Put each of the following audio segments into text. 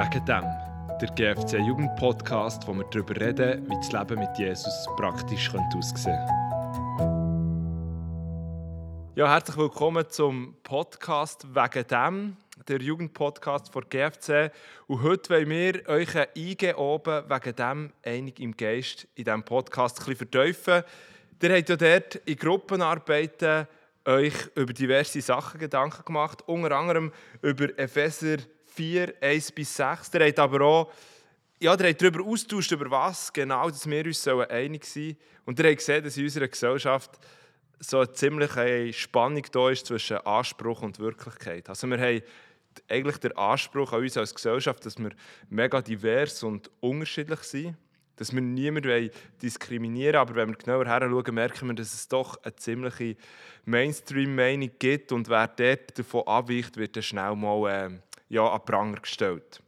Wegen dem, der GFC Jugend Podcast, wo wir darüber reden, wie das Leben mit Jesus praktisch aussehen könnte. Ja, herzlich willkommen zum Podcast «Wegen dem», der Jugendpodcast von GFC. Und heute wollen wir euch eingehen oben wegen dem «Einig im Geist» in diesem Podcast ein bisschen vertiefen. Ihr habt ja dort in Gruppenarbeiten euch über diverse Sachen Gedanken gemacht, unter anderem über Epheser 4, 1 bis 6. Ihr habt aber auch ja, ihr habt darüber austauscht, über was genau dass wir uns einig sein sollen. Und ihr habt gesehen, dass in unserer Gesellschaft so eine ziemliche Spannung da ist zwischen Anspruch und Wirklichkeit. Also wir haben eigentlich den Anspruch an uns als Gesellschaft, dass wir mega divers und unterschiedlich sind, dass wir niemanden diskriminieren wollen, aber wenn wir genauer hinschauen, merken wir, dass es doch eine ziemliche Mainstream-Meinung gibt und wer dort davon abweicht, wird dann schnell mal äh, ja, an Pranger gestellt.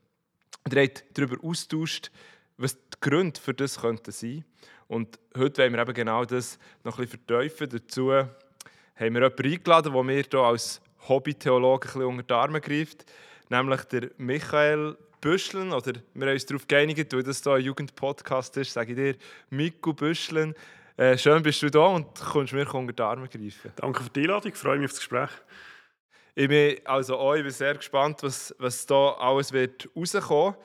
Und ihr darüber austauscht, was die Gründe für das könnten sein Und heute wollen wir eben genau das noch ein bisschen vertiefen. Dazu haben wir jemanden eingeladen, der mir hier als Hobby-Theologe ein bisschen unter die Arme greift, nämlich der Michael Büschlen, oder wir haben uns darauf geeinigt, weil das hier ein Jugendpodcast ist, sage ich dir, Miku Büschlen. Äh, schön bist du da und kommst mir unter die Arme greifen. Danke für die Einladung, ich freue mich auf das Gespräch. Ich bin, also auch, bin sehr gespannt, was, was da alles wird rauskommen.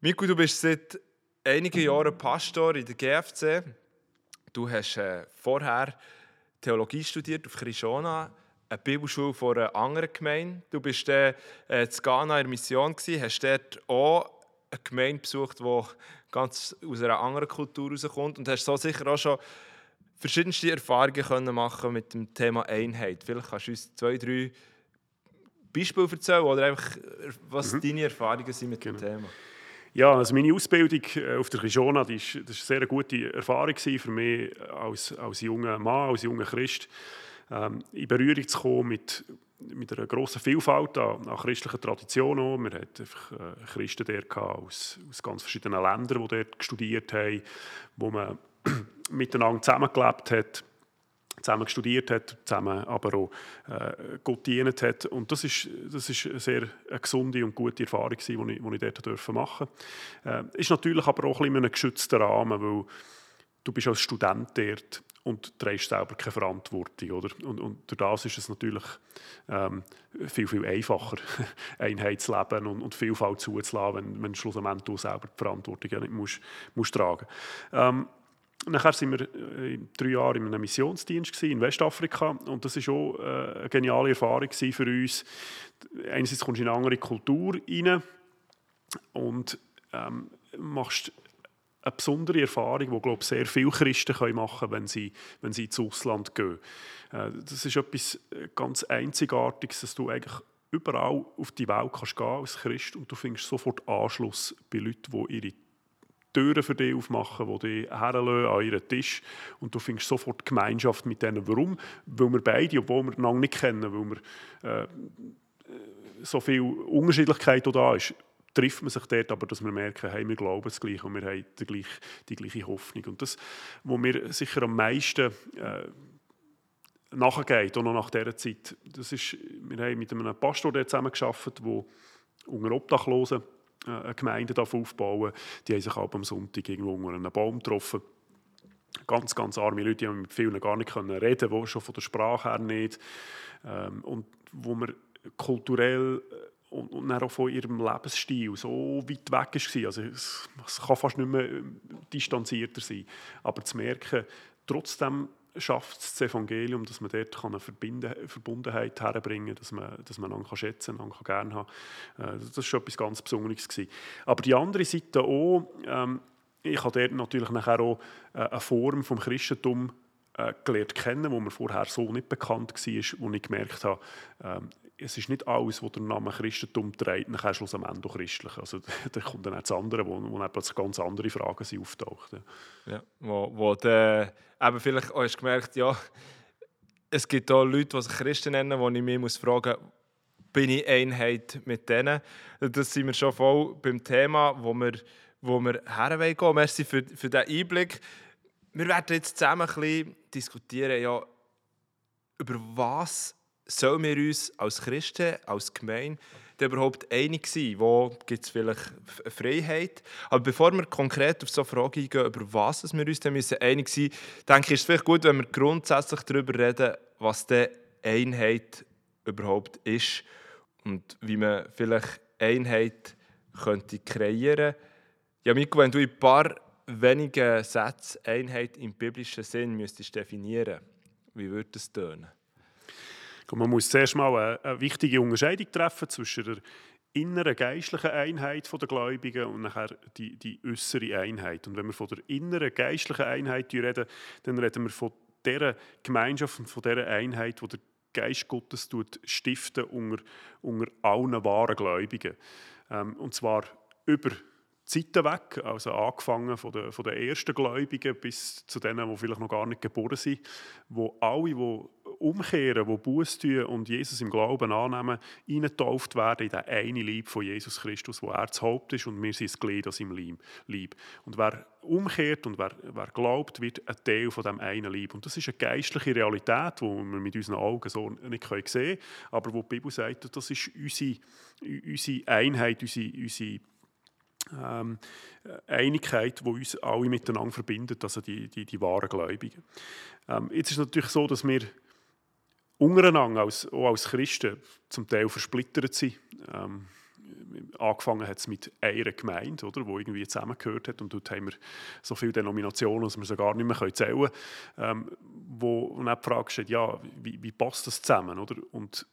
Miku, du bist seit einigen Jahren Pastor in der GFC. Du hast äh, vorher Theologie studiert auf Krishona, eine Bibelschule von einer anderen Gemeinde. Du bist dann äh, in Ghana in der Mission, gewesen, hast dort auch eine Gemeinde besucht, die ganz aus einer anderen Kultur herauskommt und hast so sicher auch schon verschiedenste Erfahrungen können machen mit dem Thema Einheit. Vielleicht kannst du uns zwei, drei Beispiele erzählen oder einfach, was mhm. deine Erfahrungen sind mit genau. dem Thema. Ja, also meine Ausbildung äh, auf der Kishona, das ist, das ist eine sehr gute Erfahrung für mich als, als junger Mann, als junger Christ, ähm, in Berührung zu kommen mit, mit einer grossen Vielfalt an, an christlichen Traditionen. Wir hatten einfach äh, Christen dort aus, aus ganz verschiedenen Ländern, die dort studiert haben, wo man miteinander zusammengelebt hat zusammen studiert hat, zusammen aber auch äh, Gott dient hat. Und das ist, das ist eine sehr gesunde und gute Erfahrung, die ich, ich dort dürfen machen durfte. Äh, ist natürlich aber auch ein bisschen in einem geschützten Rahmen, weil du bist als Student dort und trägst selber keine Verantwortung. Oder? Und, und durch das ist es natürlich ähm, viel, viel einfacher, Einheitsleben und, und Vielfalt zuzulassen, wenn, wenn schlussendlich du selber die Verantwortung ja nicht musst, musst tragen musst. Ähm, Nachher waren wir äh, drei Jahre in einem Missionsdienst in Westafrika und das war auch äh, eine geniale Erfahrung für uns. Einerseits kommst du in eine andere Kultur rein und ähm, machst eine besondere Erfahrung, die glaube ich, sehr viele Christen machen können, wenn sie, wenn sie ins Ausland gehen. Äh, das ist etwas ganz Einzigartiges, dass du eigentlich überall auf die Welt kannst gehen als Christ und du findest sofort Anschluss bei Leuten, die ihre Türen für dich aufmachen, die dich herlassen an ihren Tisch und du findest sofort Gemeinschaft mit denen. Warum? Weil wir beide, obwohl wir einander nicht kennen, weil wir äh, so viel Unterschiedlichkeit da ist, trifft man sich dort, aber dass wir merken, hey, wir glauben es gleich und wir haben die gleiche, die gleiche Hoffnung. Und das, was mir sicher am meisten äh, nachgeht, auch noch nach dieser Zeit, das ist, wir haben mit einem Pastor zusammengearbeitet, der unter Obdachlosen eine Gemeinde aufbauen Die haben sich am Sonntag irgendwo unter einem Baum getroffen. Ganz, ganz arme Leute, die mit vielen gar nicht reden können, schon von der Sprache her nicht. Ähm, und wo man kulturell äh, und, und auch von ihrem Lebensstil so weit weg war. Also es, es kann fast nicht mehr ähm, distanzierter sein. Aber zu merken, trotzdem schafft das Evangelium, dass man dort eine Verbundenheit herbringen kann, dass man, dass man einander schätzen kann, einander gerne haben kann. Äh, das war schon etwas ganz Besonderes. Gewesen. Aber die andere Seite auch, ähm, ich habe dort natürlich nachher auch äh, eine Form vom Christentum äh, gelernt kennen, wo mir vorher so nicht bekannt war, wo ich gemerkt habe, ähm, es ist nicht alles, was der Name Christentum trägt, nachher schlussendlich christlich. Also da kommt dann auch das andere, wo, wo plötzlich ganz andere Fragen auftauchen. Ja, wo, wo der, eben vielleicht auch hast gemerkt, ja, es gibt auch Leute, die sich Christen nennen, wo ich mich muss fragen muss, bin ich Einheit mit denen? Das sind wir schon voll beim Thema, wo wir, wo wir hergehen Merci für, für diesen Einblick. Wir werden jetzt zusammen ein bisschen diskutieren, ja, über was sollen wir uns als Christen, als Gemeinde überhaupt einig sein? Wo gibt es vielleicht Freiheit? Aber bevor wir konkret auf so Frage eingehen, über was wir uns dann müssen einig sein müssen, denke ich, ist es vielleicht gut, wenn wir grundsätzlich darüber reden, was die Einheit überhaupt ist und wie man vielleicht Einheit könnte kreieren könnte. Ja, Miko, wenn du in ein paar wenigen Sätzen Einheit im biblischen Sinn müsstest definieren, wie würde das tönen? Man muss zuerst mal eine, eine, wichtige Unterscheidung treffen zwischen der inneren geistlichen Einheit der Gläubigen und nachher die, die äußere Einheit. Und wenn wir von der inneren geistlichen Einheit reden, dann reden wir von dieser Gemeinschaft und von dieser Einheit, die der Geist Gottes tut, stiften unter, unter allen wahren Gläubigen. Ähm, und zwar über Zeiten weg, also angefangen von den, von den ersten Gläubigen bis zu denen, die vielleicht noch gar nicht geboren sind, wo alle, die umkehren, die Buß tun und Jesus im Glauben annehmen, eingetauft werden in den einen Lieb von Jesus Christus, wo er das Haupt ist und wir sind das Glied aus seinem Lieb. Und wer umkehrt und wer, wer glaubt, wird ein Teil von dem einen Lieb. Und das ist eine geistliche Realität, die wir mit unseren Augen so nicht sehen können, aber wo die Bibel sagt, das ist unsere, unsere Einheit, unsere, unsere ähm, Einigkeit, die uns alle miteinander verbindet, also die, die, die wahren Gläubigen. Ähm, jetzt ist es natürlich so, dass wir untereinander, als, auch als Christen, zum Teil versplittert sind. Ähm, angefangen hat es mit einer Gemeinde, oder, die irgendwie zusammengehört hat. Und dort haben wir so viele Denominationen, dass wir sie gar nicht mehr zählen können. Ähm, wo auch die Frage steht, ja, wie, wie passt das zusammen? Oder? Und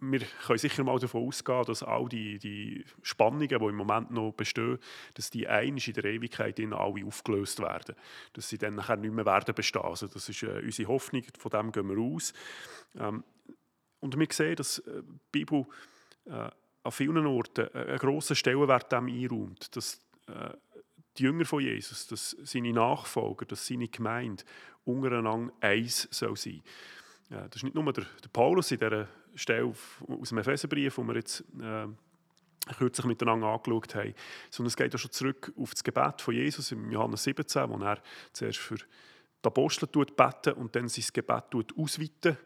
wir können sicher mal davon ausgehen, dass all die, die Spannungen, die im Moment noch bestehen, dass die einisch in der Ewigkeit in alle aufgelöst werden. Dass sie dann nachher nicht mehr werden bestehen. Also das ist äh, unsere Hoffnung, von dem gehen wir aus. Ähm, und wir sehen, dass äh, die Bibel äh, an vielen Orten einen grossen Stellenwert dem einräumt, dass äh, die Jünger von Jesus, dass seine Nachfolger, dass seine Gemeinde untereinander eins soll sein soll. Ja, das ist nicht nur der, der Paulus in dieser Stelle aus dem Epheserbrief, wo wir jetzt äh, kürzlich miteinander angeschaut haben, sondern es geht auch schon zurück auf das Gebet von Jesus im Johannes 17, wo er zuerst für die Apostel beten und dann sein Gebet ausweiten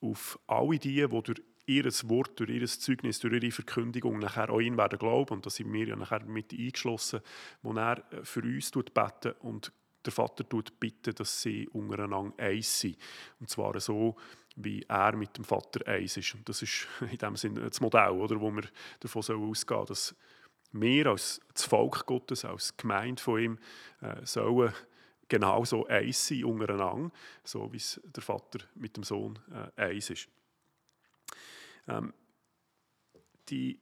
auf alle die, die durch ihr Wort, durch ihr Zeugnis, durch ihre Verkündigung nachher auch ihn werden glauben. Und da sind wir ja nachher mit eingeschlossen, wo er für uns beten und der Vater tut bitten, dass sie untereinander eins sind. Und zwar so, wie er mit dem Vater eins ist. Und das ist in dem Sinne das Modell, oder, wo wir davon ausgehen sollen, dass wir als das Volk Gottes, als Gemeinde von ihm, äh, sollen genauso eins sein untereinander, so wie es der Vater mit dem Sohn äh, eins ist. Ähm, die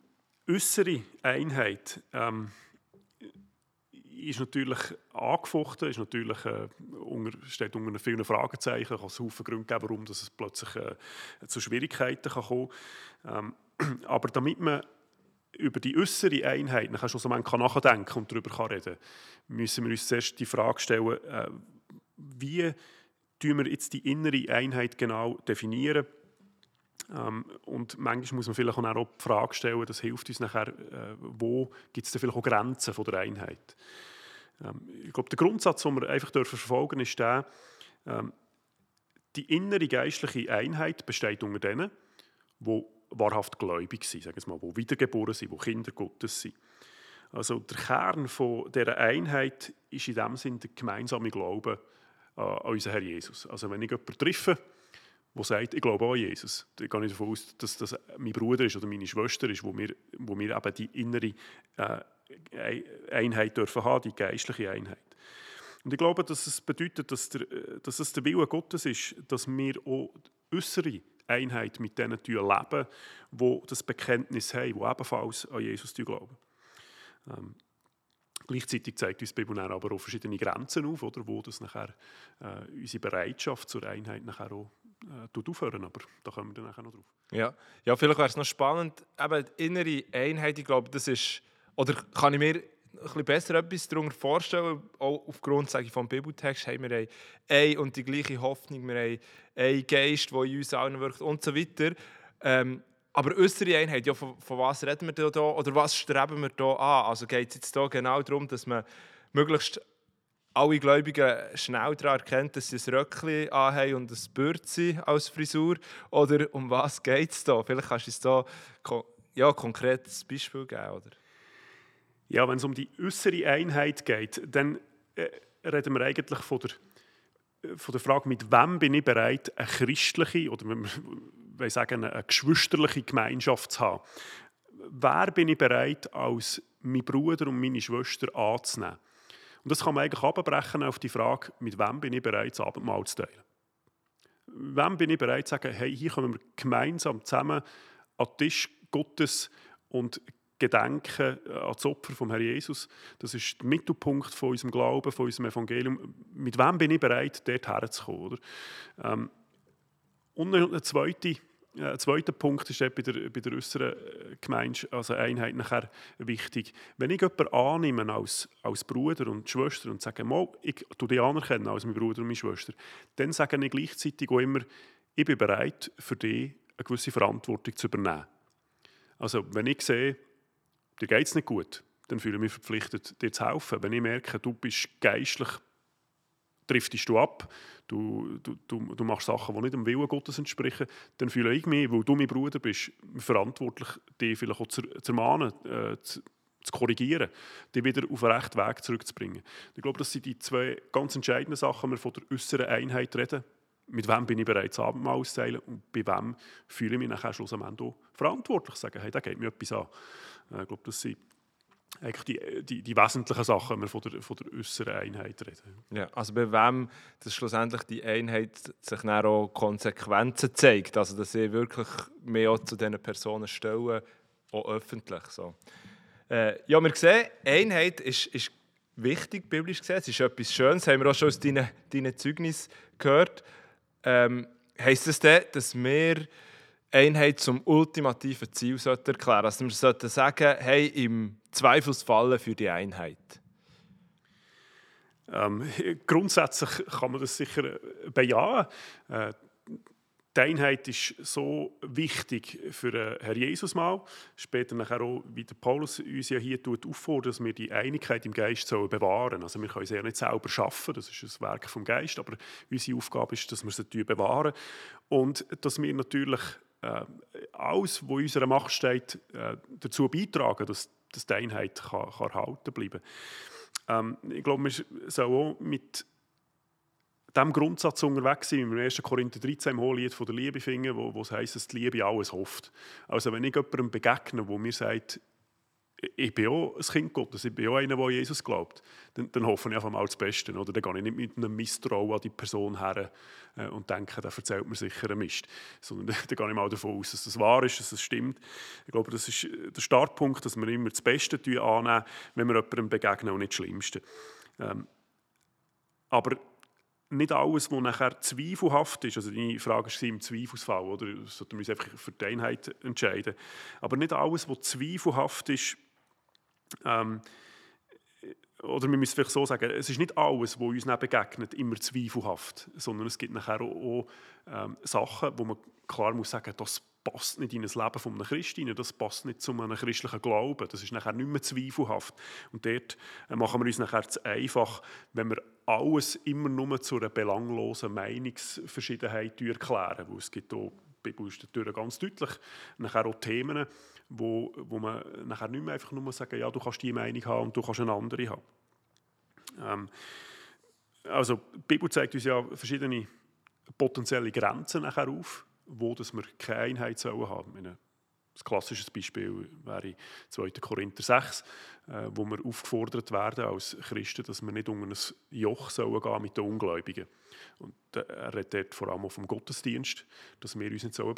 äußere Einheit ähm, ist natürlich angefochten, ist natürlich, äh, unter, steht unter vielen Fragezeichen. Es kann es Haufen Gründe geben, warum es plötzlich äh, zu Schwierigkeiten kann kommen kann. Ähm, aber damit man über die äußere Einheit nachher schon so man kann nachdenken und darüber kann reden müssen wir uns zuerst die Frage stellen, äh, wie tun wir jetzt die innere Einheit genau definieren? Ähm, und manchmal muss man vielleicht auch die Frage stellen, das hilft uns nachher, äh, wo gibt es denn vielleicht auch Grenzen von der Einheit? Ähm, ich glaube, der Grundsatz, den wir einfach verfolgen dürfen, ist der, ähm, die innere geistliche Einheit besteht unter denen, die wahrhaft gläubig sind, sagen wir mal, die wiedergeboren sind, die Kinder Gottes sind. Also der Kern von dieser Einheit ist in dem Sinne der gemeinsame Glaube an unseren Herr Jesus. Also wenn ich jemanden treffe, der sagt, ich glaube an Jesus, dann gehe ich davon aus, dass das mein Bruder ist oder meine Schwester ist, wo wir, wo wir eben die innere äh, Einheit dürfen haben, die geistliche Einheit. Und ich glaube, dass es bedeutet, dass, der, dass es der Wille Gottes ist, dass wir auch äußere Einheit mit denen leben, die das Bekenntnis haben, die ebenfalls an Jesus glauben. Ähm, gleichzeitig zeigt uns die Bibel aber auch verschiedene Grenzen auf, oder, wo das nachher äh, unsere Bereitschaft zur Einheit nachher auch äh, aufhören. Aber da kommen wir dann nachher noch drauf. Ja, ja vielleicht wäre es noch spannend, eben die innere Einheit, ich glaube, das ist oder kann ich mir ein bisschen besser etwas darunter vorstellen? Auch aufgrund sage ich, vom Bibeltext haben wir eine und die gleiche Hoffnung, wir haben einen Geist, der in uns allen wirkt und so weiter. Ähm, aber äußere Einheit, ja, von, von, was reden wir da oder was streben wir da an? Also geht es jetzt da genau darum, dass man möglichst alle Gläubigen schnell daran erkennen, dass sie ein Röckchen anhaben und ein Bürzi als Frisur? Oder um was geht es da? Vielleicht kannst du uns da ja, konkretes Beispiel geben, oder? Ja, wenn es um die äußere Einheit geht, dann äh, reden wir eigentlich von der, äh, von der Frage, mit wem bin ich bereit, eine christliche oder wir sagen, eine geschwisterliche Gemeinschaft zu haben. Wer bin ich bereit, als mein Bruder und meine Schwester anzunehmen? Und das kann man eigentlich abbrechen auf die Frage, mit wem bin ich bereit, das Abendmahl zu teilen. Wem bin ich bereit zu sagen, hey, hier kommen wir gemeinsam zusammen an den Tisch Gottes und gedenken äh, an das Opfer vom Herrn Jesus. Das ist der Mittelpunkt von unserem Glauben, von unserem Evangelium. Mit wem bin ich bereit, dort herzukommen? Oder? Ähm, und ein zweiter, äh, ein zweiter Punkt ist bei der, bei der äußeren äh, Gemeinschaft, also Einheit nachher wichtig. Wenn ich jemanden annehme als, als Bruder und Schwester und sage, mal, ich tue dich anerkennen als mein Bruder und meine Schwester, dann sage ich gleichzeitig auch immer, ich bin bereit, für dich eine gewisse Verantwortung zu übernehmen. Also wenn ich sehe, dir geht es nicht gut, dann fühle ich mich verpflichtet, dir zu helfen. Wenn ich merke, du bist geistlich, driftest du ab, du, du, du, machst Sachen, die nicht dem Willen Gottes entsprechen, dann fühle ich mich, weil du mein Bruder bist, verantwortlich, dich vielleicht auch zu, zu ermahnen, äh, zu, zu korrigieren, dich wieder auf den rechten Weg zurückzubringen. Ich glaube, das sind die zwei ganz entscheidenden Sachen, wenn wir von der äußeren Einheit reden mit wem bin ich bereit, das Abendmahl auszuteilen und bei wem fühle ich mich nachher schlussendlich verantwortlich. Sagen, hey, da geht mir etwas an. Äh, ich glaube, das sind eigentlich die, die, die wesentlichen Sachen, wenn wir von der, von der äußeren Einheit reden. Ja, also bei wem dass schlussendlich die Einheit sich dann auch Konsequenzen zeigt, also dass sie wirklich mehr zu diesen Personen stellen, auch öffentlich. So. Äh, ja, wir sehen, Einheit ist, ist wichtig, biblisch gesehen, es ist etwas Schönes, haben wir auch schon aus deinen, deinen Zeugnissen gehört. Ähm, heisst das dann, dass wir Einheit zum ultimativen Ziel sollten erklären Also wir sollten sagen, hey, im Zweifelsfalle für die Einheit. Ähm, grundsätzlich kann man das sicher bejahen. Äh, die Einheit ist so wichtig für den Herr Jesus mal. Später nachher auch, wie der Paulus uns ja hier auffordert, dass wir die Einigkeit im Geist sollen bewahren Also wir können sie ja nicht selber schaffen, das ist ein Werk vom Geist, aber unsere Aufgabe ist, dass wir sie bewahren und dass wir natürlich äh, alles, was in unserer Macht steht, äh, dazu beitragen, dass, dass die Einheit erhalten bleiben kann. Ähm, ich glaube, wir sollen auch mit diesem Grundsatz unterwegs wir im 1. Korinther 13 im Hohelied von der Liebe finden, wo, wo es heisst, dass die Liebe alles hofft. Also wenn ich jemandem begegne, wo mir sagt, ich bin auch ein Kind Gottes, ich bin auch einer, der Jesus glaubt, dann, dann hoffe ich einfach mal das Beste. Oder? Dann gehe ich nicht mit einem Misstrauen an die Person her äh, und denke, der erzählt mir sicher einen Mist. Sondern dann, gehe ich mal davon aus, dass das wahr ist, dass das stimmt. Ich glaube, das ist der Startpunkt, dass wir immer das Beste annehmen, wenn wir jemandem begegnen und nicht das Schlimmste. Ähm, aber nicht alles, was nachher zweifelhaft ist, also deine Frage ist im Zweifelsfall, oder? Sollten wir uns einfach für die Einheit entscheiden. Aber nicht alles, was zweifelhaft ist, ähm, oder wir müssen vielleicht so sagen, es ist nicht alles, was uns begegnet, immer zweifelhaft, sondern es gibt nachher auch, ähm, Sachen, wo man klar muss sagen, das passt nicht in das Leben von einem Christen, das passt nicht zu einem christlichen Glauben, das ist nachher nicht mehr zweifelhaft. Und dort äh, machen wir uns nachher zu einfach, wenn wir alles immer nur zu einer belanglosen Meinungsverschiedenheit erklären, weil es gibt auch, die Bibel ist ganz deutlich, nachher auch Themen, wo, wo man nachher nicht mehr einfach nur sagen, ja, du kannst die Meinung haben und du kannst eine andere haben. Ähm, also die Bibel zeigt uns ja verschiedene potenzielle Grenzen nachher auf wo dass wir keine Einheit sollen haben sollen. Ein klassisches Beispiel wäre 2. Korinther 6, äh, wo wir aufgefordert werden als Christen, dass wir nicht unter ein Joch sollen gehen mit den Ungläubigen. Und äh, er redet dort vor allem vom Gottesdienst, dass wir uns nicht sollen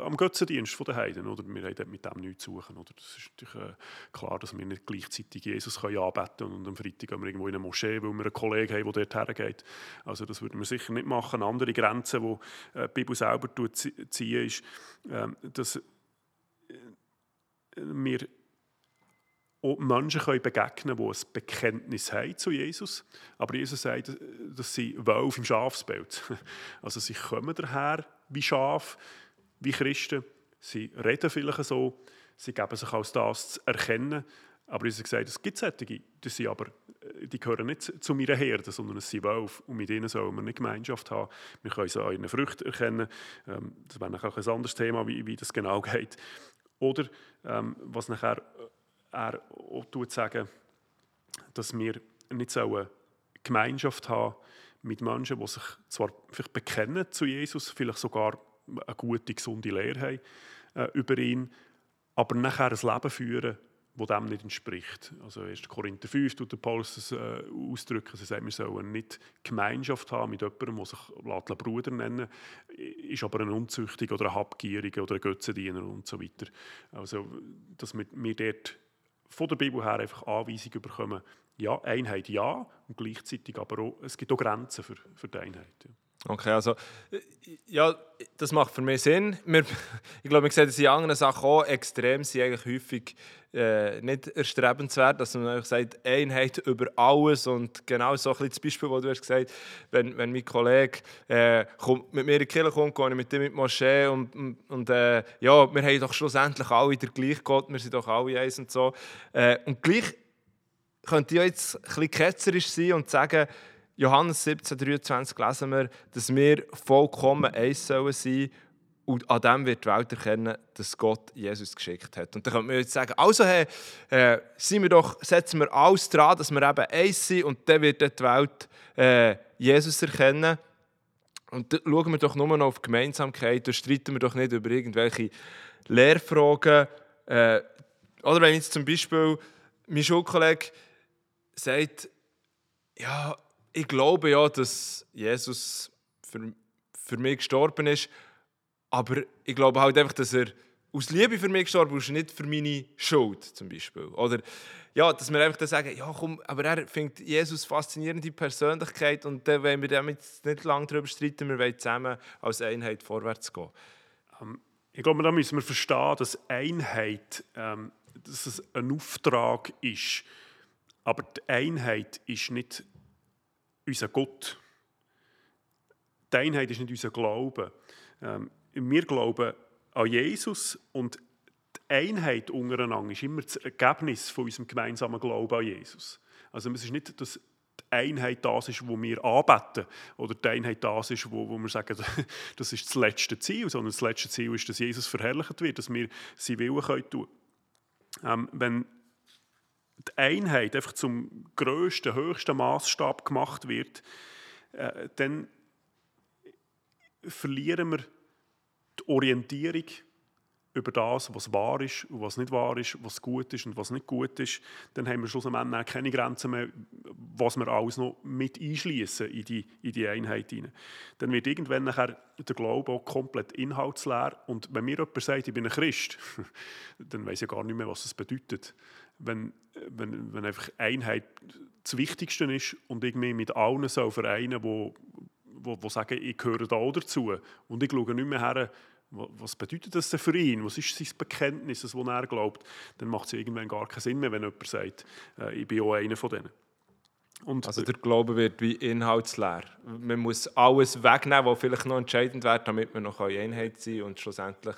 am Götzendienst der Heiden. Oder? Wir haben mit dem nichts zu suchen. Oder? Das ist natürlich äh, klar, dass wir nicht gleichzeitig Jesus anbeten können und am Freitag gehen wir irgendwo in eine Moschee, weil wir einen Kollegen haben, der dort hergeht. Also das würden wir sicher nicht machen. Andere Grenze, die die Bibel selber ziehen, ist, dass wir auch Menschen können begegnen können, die ein Bekenntnis haben zu Jesus. Aber Jesus sagt, dass sie Wölfe im Schafsbild. Also sie kommen daher wie Schaf, wie Christen. Sie reden vielleicht so, sie geben sich als das zu erkennen, Aber Jesus gesagt, es gibt solche, die, sind aber, äh, die gehören nicht zu meiner Herde, sondern es sind Wölfe und mit ihnen sollen wir eine Gemeinschaft haben. Wir können sie an ihren Früchten erkennen. Ähm, das wäre auch ein anderes Thema, wie, wie das genau geht. Oder ähm, was nachher äh, er auch tut, sagen, dass wir nicht so eine Gemeinschaft haben mit Menschen, die sich zwar vielleicht bekennen zu Jesus, vielleicht sogar eine gute, gesunde Lehre haben äh, über ihn, aber nachher ein Leben führen, das dem nicht entspricht. Also 1. Korinther 5 tut der Paulus das äh, ausdrücken. Er sagt, wir sollen nicht Gemeinschaft haben mit jemandem, der sich Bruder nennen ist aber ein Unzüchtiger oder ein Habgieriger oder ein Götzendiener und so weiter. Also, dass wir, wir dort von der Bibel her einfach Anweisungen bekommen, ja, Einheit ja, und gleichzeitig aber auch, es gibt auch Grenzen für, für die Einheit. Ja. Okay, also ja, das macht für mich Sinn. Wir, ich glaube, wir sehen das in anderen Sachen auch. Extrem sind eigentlich häufig äh, nicht erstrebenswert, dass man einfach sagt, Einheit über alles und genau so ein das Beispiel, das du hast gesagt wenn, wenn mein Kollege äh, kommt, mit mir in die Kirche kommt, gehe ich mit ihm in die Moschee und, und, äh, ja, wir haben doch schlussendlich alle den gleichen Gott, wir sind doch alle eins und so. Äh, und gleich könnte ich jetzt ein bisschen ketzerisch sein und sagen, Johannes 17, 23 lesen wir, dass wir vollkommen eins sollen sein und an dem wird die Welt erkennen, dass Gott Jesus geschickt hat. Und dann könnte man jetzt sagen, also hey, äh, wir doch, setzen wir alles dran, dass wir eben eins sind und dann wird die Welt äh, Jesus erkennen. Und dann schauen wir doch nur noch auf Gemeinsamkeit, da streiten wir doch nicht über irgendwelche Lehrfragen. Äh, oder wenn jetzt zum Beispiel mein Schulkollege sagt, ja, ich glaube ja, dass Jesus für, für mich gestorben ist, aber ich glaube halt einfach, dass er aus Liebe für mich gestorben ist, nicht für meine Schuld zum Beispiel. Oder ja, dass wir einfach dann sagen, ja komm, aber er findet Jesus faszinierende Persönlichkeit und dann wollen wir damit nicht lange darüber streiten, wir wollen zusammen als Einheit vorwärts gehen. Ähm, ich glaube, da müssen wir verstehen, dass Einheit ähm, dass es ein Auftrag ist. Aber die Einheit ist nicht unser Gott. Die Einheit ist nicht unser Glaube. Ähm, wir glauben an Jesus und die Einheit untereinander ist immer das Ergebnis von unserem gemeinsamen Glauben an Jesus. Also es ist nicht, dass die Einheit das ist, wo wir anbeten oder die Einheit das ist, wo, wo wir sagen, das ist das letzte Ziel, sondern das letzte Ziel ist, dass Jesus verherrlicht wird, dass wir sein Willen können tun. Ähm, wenn die Einheit einfach zum größten, höchsten Maßstab gemacht wird, äh, dann verlieren wir die Orientierung über das, was wahr ist und was nicht wahr ist, was gut ist und was nicht gut ist, dann haben wir schlussendlich keine Grenzen mehr, was wir alles noch mit einschließen in die, in die Einheit hinein. Dann wird irgendwann nachher der Glaube auch komplett inhaltsleer und wenn mir jemand sagt, ich bin ein Christ, dann weiß ich gar nicht mehr, was das bedeutet. Wenn, wenn, wenn einfach Einheit das Wichtigste ist und ich mich mit allen so vereinen, wo, wo, wo sagen, ich gehöre da dazu und ich schaue nicht mehr her, was bedeutet das denn für ihn? Was ist sein Bekenntnis, das er glaubt? Dann macht es irgendwann gar keinen Sinn mehr, wenn jemand sagt, äh, ich bin auch einer von denen. Und also der Glaube wird wie inhaltsleer. Man muss alles wegnehmen, was vielleicht noch entscheidend wäre, damit wir noch Einheit sein und schlussendlich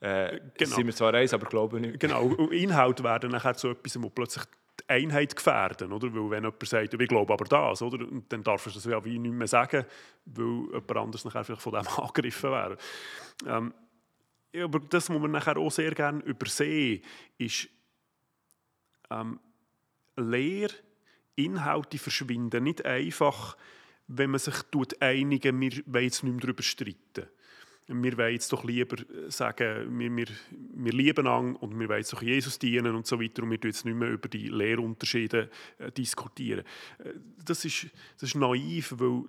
äh, genau. sind wir zwar eins, aber glauben nicht. Genau, Inhalt werden nachher zu etwas, wo plötzlich die Einheit gefährden, oder? Weil wenn jemand sagt, ich glaube aber das, oder? Und dann darf er das ja wie nicht mehr sagen, weil jemand anders nachher vielleicht von dem angegriffen wäre. Ähm, aber das, was man nachher auch sehr gerne übersehen, ist ähm, Lehr, Inhalte verschwinden nicht einfach, wenn man sich einigen, wir wollen jetzt nicht mehr darüber streiten wir wollen jetzt doch lieber äh, sagen, wir, wir, wir lieben an und wir wollen jetzt doch Jesus dienen und so weiter und wir jetzt nicht mehr über die Lehrunterschiede äh, diskutieren. Äh, das ist, das ist naiv, weil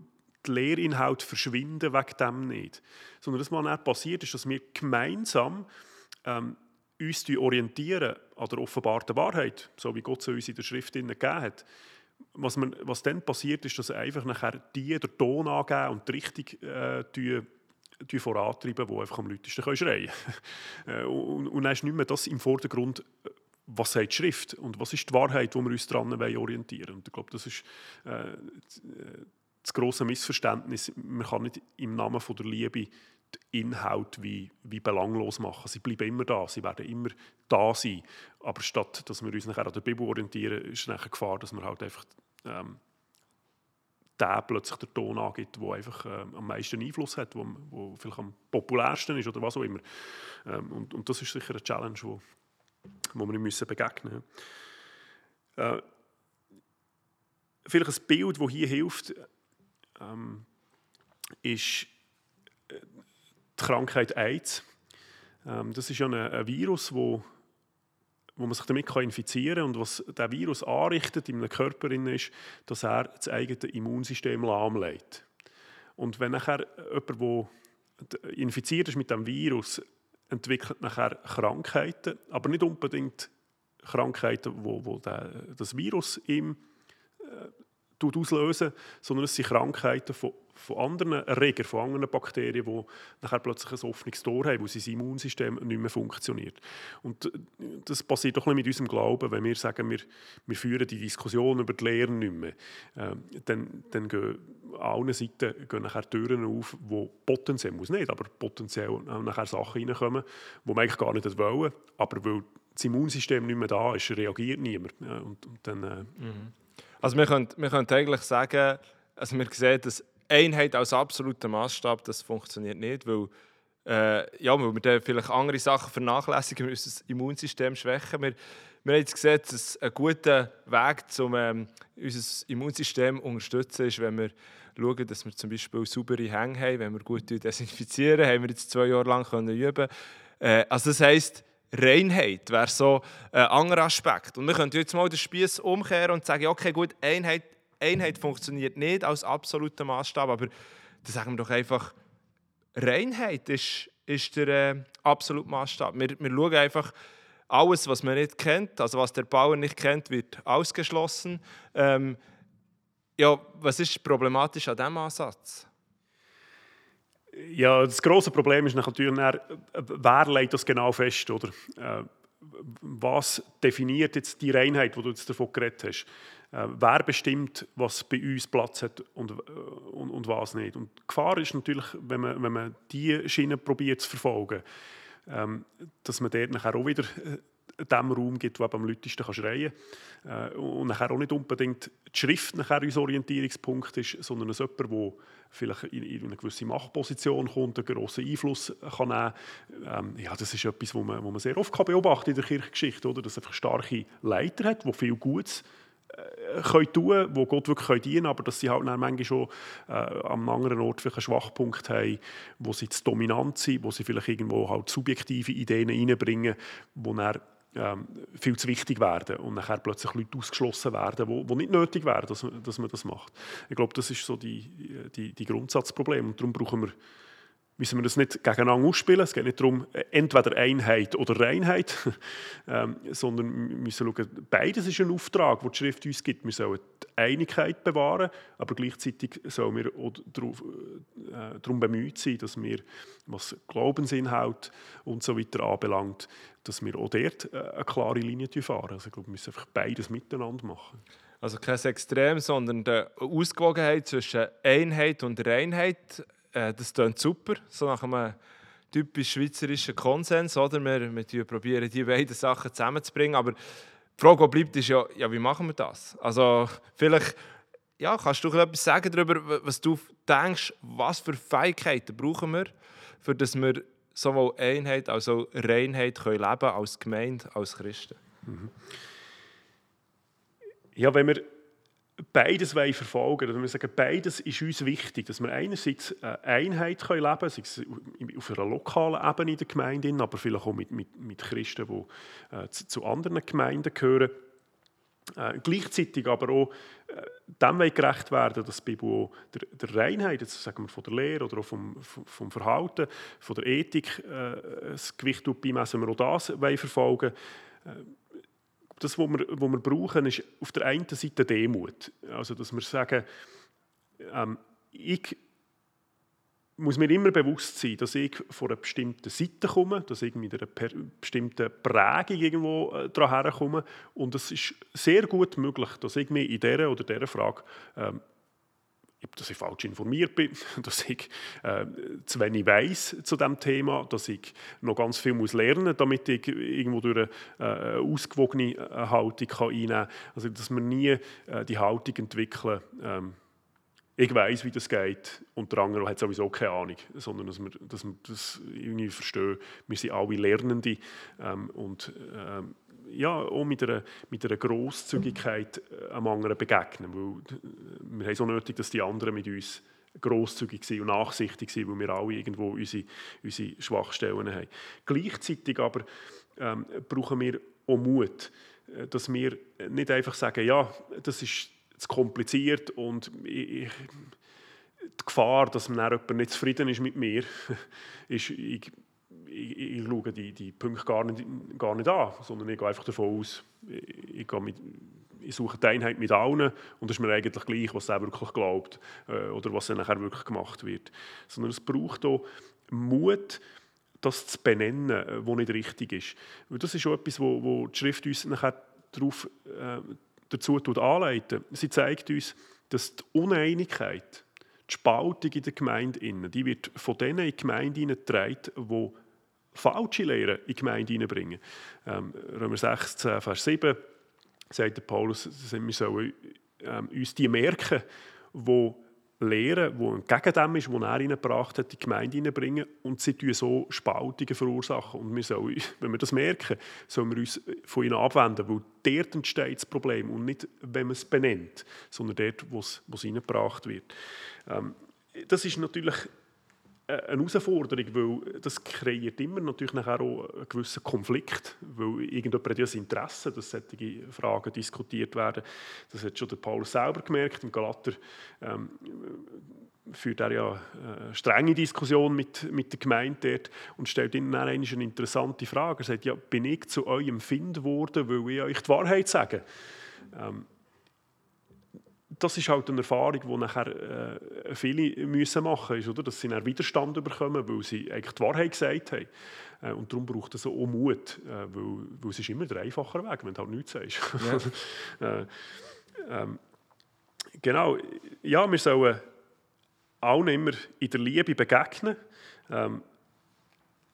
die Lehrinhalte verschwinden wegen dem nicht. Sondern was dann passiert, ist, dass wir gemeinsam ähm, uns orientieren an der offenbarten Wahrheit, so wie Gott sie uns in der Schrift gegeben hat. Was, man, was dann passiert, ist, dass einfach nachher die den Ton angeben und die Richtung äh, vorantreiben, die einfach am lautesten schreien können. Äh, und, dann ist nicht mehr das im Vordergrund, äh, was sagt die Schrift und was ist die Wahrheit, wo wir uns daran orientieren wollen. Ich glaube, das ist äh, das grosse Missverständnis. Man kann nicht im Namen der Liebe Inhalt wie, wie belanglos machen. Sie bleiben immer da, sie werden immer da sein. Aber statt dass wir uns nachher an der Bibel orientieren, ist nachher eine Gefahr, dass wir halt einfach ähm, der plötzlich der Ton angibt, der einfach ähm, am meisten Einfluss hat, wo, wo vielleicht am populärsten ist oder was auch immer. Ähm, und, und das ist sicher eine Challenge, wo, wo wir müssen begegnen müssen. Äh, vielleicht ein Bild, das hier hilft, ähm, ist äh, die Krankheit AIDS. Ähm, das ist ja ein, ein Virus, wo, wo man sich damit infizieren kann. Und was der Virus anrichtet in einem Körper ist, dass er das eigene Immunsystem lahmlegt. Und wenn nachher jemand, der infiziert ist mit dem Virus, entwickelt nachher Krankheiten, aber nicht unbedingt Krankheiten, wo, wo der, das Virus ihm äh, auslösen, sondern es sind Krankheiten von von anderen Erregern, von anderen Bakterien, die nachher plötzlich ein offenes Tor haben, wo sein Immunsystem nicht mehr funktioniert. Und äh, das passiert doch mit unserem Glauben, wenn wir sagen, wir, wir führen die Diskussion über die Lehre nicht mehr. Ähm, dann, dann gehen allen Seiten gehen nachher Türen auf, wo potenziell, muss nicht, aber potenziell nachher Sachen reinkommen, die man eigentlich gar nicht wollen, aber weil das Immunsystem nicht mehr da ist, reagiert niemand. und, und dann, äh mhm. Also wir können, wir können eigentlich sagen, also wir sehen, dass Einheit als absoluter Maßstab, das funktioniert nicht, weil, äh, ja, weil wir dann vielleicht andere Sachen vernachlässigen, wir das Immunsystem schwächen. Wir, wir haben jetzt gesehen, dass ein guter Weg, um ähm, unser Immunsystem zu unterstützen, ist, wenn wir schauen, dass wir zum Beispiel saubere Hänge haben, wenn wir gut desinfizieren, haben wir jetzt zwei Jahre lang können üben. Äh, also das heisst, Reinheit wäre so ein anderer Aspekt. Und wir können jetzt mal den Spieß umkehren und sagen, okay, gut, Einheit Einheit funktioniert nicht als absoluter Maßstab, aber dann sagen wir doch einfach, Reinheit ist, ist der äh, absolute Maßstab. Wir, wir schauen einfach, alles, was man nicht kennt, also was der Bauer nicht kennt, wird ausgeschlossen. Ähm, ja, was ist problematisch an diesem Ansatz? Ja, das große Problem ist natürlich, wer legt das genau fest, oder? Äh, was definiert jetzt die Reinheit, die du jetzt davon geredet hast? Äh, wer bestimmt, was bei uns Platz hat und, äh, und, und, was nicht. Und die Gefahr ist natürlich, wenn man, wenn man diese Schiene probiert zu verfolgen, ähm, dass man dort nachher auch wieder äh, dem Raum gibt, wo am lautesten schreien kann. Äh, und nachher auch nicht unbedingt die Schrift nachher unser Orientierungspunkt ist, sondern es jemand, der vielleicht in, in, eine gewisse Machtposition kommt, einen grossen Einfluss kann nehmen. Ähm, ja, das ist etwas, was man, man sehr oft kann beobachten in der Kirchengeschichte, oder? dass es einfach starke Leiter hat, die viel Gutes äh, können tun, wo Gott wirklich dienen können, aber dass sie halt dann manchmal schon äh, am anderen Ort einen Schwachpunkt haben, wo sie zu dominant sind, wo sie vielleicht irgendwo halt subjektive Ideen reinbringen, die dann ähm, viel zu wichtig werden und nachher plötzlich Leute ausgeschlossen werden, wo, wo nicht nötig wäre, dass, dass man das macht. Ich glaube, das ist so die, die, die Grundsatzproblem und darum brauchen wir müssen wir das nicht gegeneinander ausspielen. Es geht nicht darum, entweder Einheit oder Reinheit, ähm, sondern wir müssen schauen, beides ist ein Auftrag, den die Schrift uns gibt. Wir sollen die Einigkeit bewahren, aber gleichzeitig sollen wir auch darauf, äh, darum bemüht sein, dass wir, was Glaubensinhalt und so weiter anbelangt, dass wir auch dort äh, eine klare Linie fahren. Also ich glaube, wir müssen einfach beides miteinander machen. Also kein Extrem, sondern die Ausgewogenheit zwischen Einheit und Reinheit äh, das klingt super, so nach einem typisch schweizerischen Konsens. Oder? Wir, wir probieren, die beiden Sachen zusammenzubringen. Aber die Frage, die bleibt, ist ja, ja, wie machen wir das? Also vielleicht ja, kannst du etwas sagen darüber, was du denkst, was für Fähigkeiten brauchen wir, für dass wir sowohl Einheit als auch Reinheit können leben als Gemeinde, als Christen? Mhm. Ja, wenn wir beides verfolgen wollen. Wir sagen, beides ist uns wichtig, dass wir einerseits eine Einheit leben können, sei es auf einer lokalen Ebene in der Gemeinde, aber vielleicht auch mit, mit, mit Christen, die äh, zu, zu, anderen Gemeinden gehören. Äh, gleichzeitig aber auch äh, dem gerecht werden, dass die Bibel auch der, der Reinheit, jetzt sagen wir von der Lehre oder auch vom, vom Verhalten, von der Ethik, äh, das Gewicht beimessen, wir auch das verfolgen wollen äh, das, was wir, was wir brauchen, ist auf der einen Seite Demut. Also, dass wir sagen, ähm, ich muss mir immer bewusst sein, dass ich von einer bestimmten Seite komme, dass ich mit einer bestimmten Prägung irgendwo äh, daran herkomme. Und es ist sehr gut möglich, dass ich mich in dieser oder dieser Frage ähm, dass ich falsch informiert bin, dass ich äh, zu wenig weiß zu dem Thema, dass ich noch ganz viel muss lernen muss, damit ich irgendwo durch eine äh, ausgewogene äh, Haltung kann einnehmen kann. Also, dass wir nie äh, die Haltung entwickeln, ähm, ich weiß, wie das geht und der andere hat sowieso keine Ahnung, sondern dass wir, dass wir das irgendwie verstehen. Wir sind alle Lernende ähm, und ähm, ja, auch mit einer, mit einer Grosszügigkeit äh, am anderen begegnen. Weil wir haben so nötig, dass die anderen mit uns grosszügig und nachsichtig sind, weil wir alle irgendwo unsere, unsere Schwachstellen haben. Gleichzeitig aber ähm, brauchen wir auch Mut, äh, dass wir nicht einfach sagen, ja, das ist zu kompliziert und ich, die Gefahr, dass man jemand nicht zufrieden ist mit mir, ist, ich, ich, ich schaue die, die Punkte gar nicht, gar nicht an, sondern ich gehe einfach davon aus, ich, ich, mit, ich suche die Einheit mit allen und es ist mir eigentlich gleich, was er wirklich glaubt äh, oder was dann nachher wirklich gemacht wird. Sondern es braucht auch Mut, das zu benennen, äh, was nicht richtig ist. Weil das ist schon etwas, wo, wo die Schrift uns nachher darauf, äh, dazu anleitet. Sie zeigt uns, dass die Uneinigkeit, die Spaltung in der Gemeinde, die wird von denen in die Gemeinde getragen, die falsche Lehren in die Gemeinde hineinbringen. Ähm, Römer 16, Vers 7 sagt der Paulus, wir sollen ähm, uns die merken, die Lehren, die entgegen dem ist, was er hineingebracht hat, in die Gemeinde hineinbringen und sie tun so Spaltungen verursachen. Und wir sollen, wenn wir das merken, sollen wir uns von ihnen abwenden, weil dort entsteht das Problem und nicht, wenn man es benennt, sondern dort, wo es, wo es hineingebracht wird. Ähm, das ist natürlich eine Herausforderung, weil das kreiert immer natürlich nachher auch einen gewissen Konflikt, weil irgendjemand hat das Interesse, dass solche Fragen diskutiert werden. Das hat schon der Paulus selber gemerkt, im Galater ähm, führt er ja eine strenge Diskussion mit, mit der Gemeinde dort und stellt ihnen dann eine interessante Frage. Er sagt, ja, bin ich zu eurem Find geworden, weil ich euch die Wahrheit sage? Ähm, das ist halt eine Erfahrung, die nachher äh, viele müssen machen müssen, oder? dass sie einen Widerstand bekommen, weil sie eigentlich die Wahrheit gesagt haben. Äh, und darum braucht es auch Mut, äh, weil, weil es ist immer der einfachere Weg, wenn du halt nichts sagst. Ja. äh, ähm, genau, ja, wir sollen allen immer in der Liebe begegnen, ähm,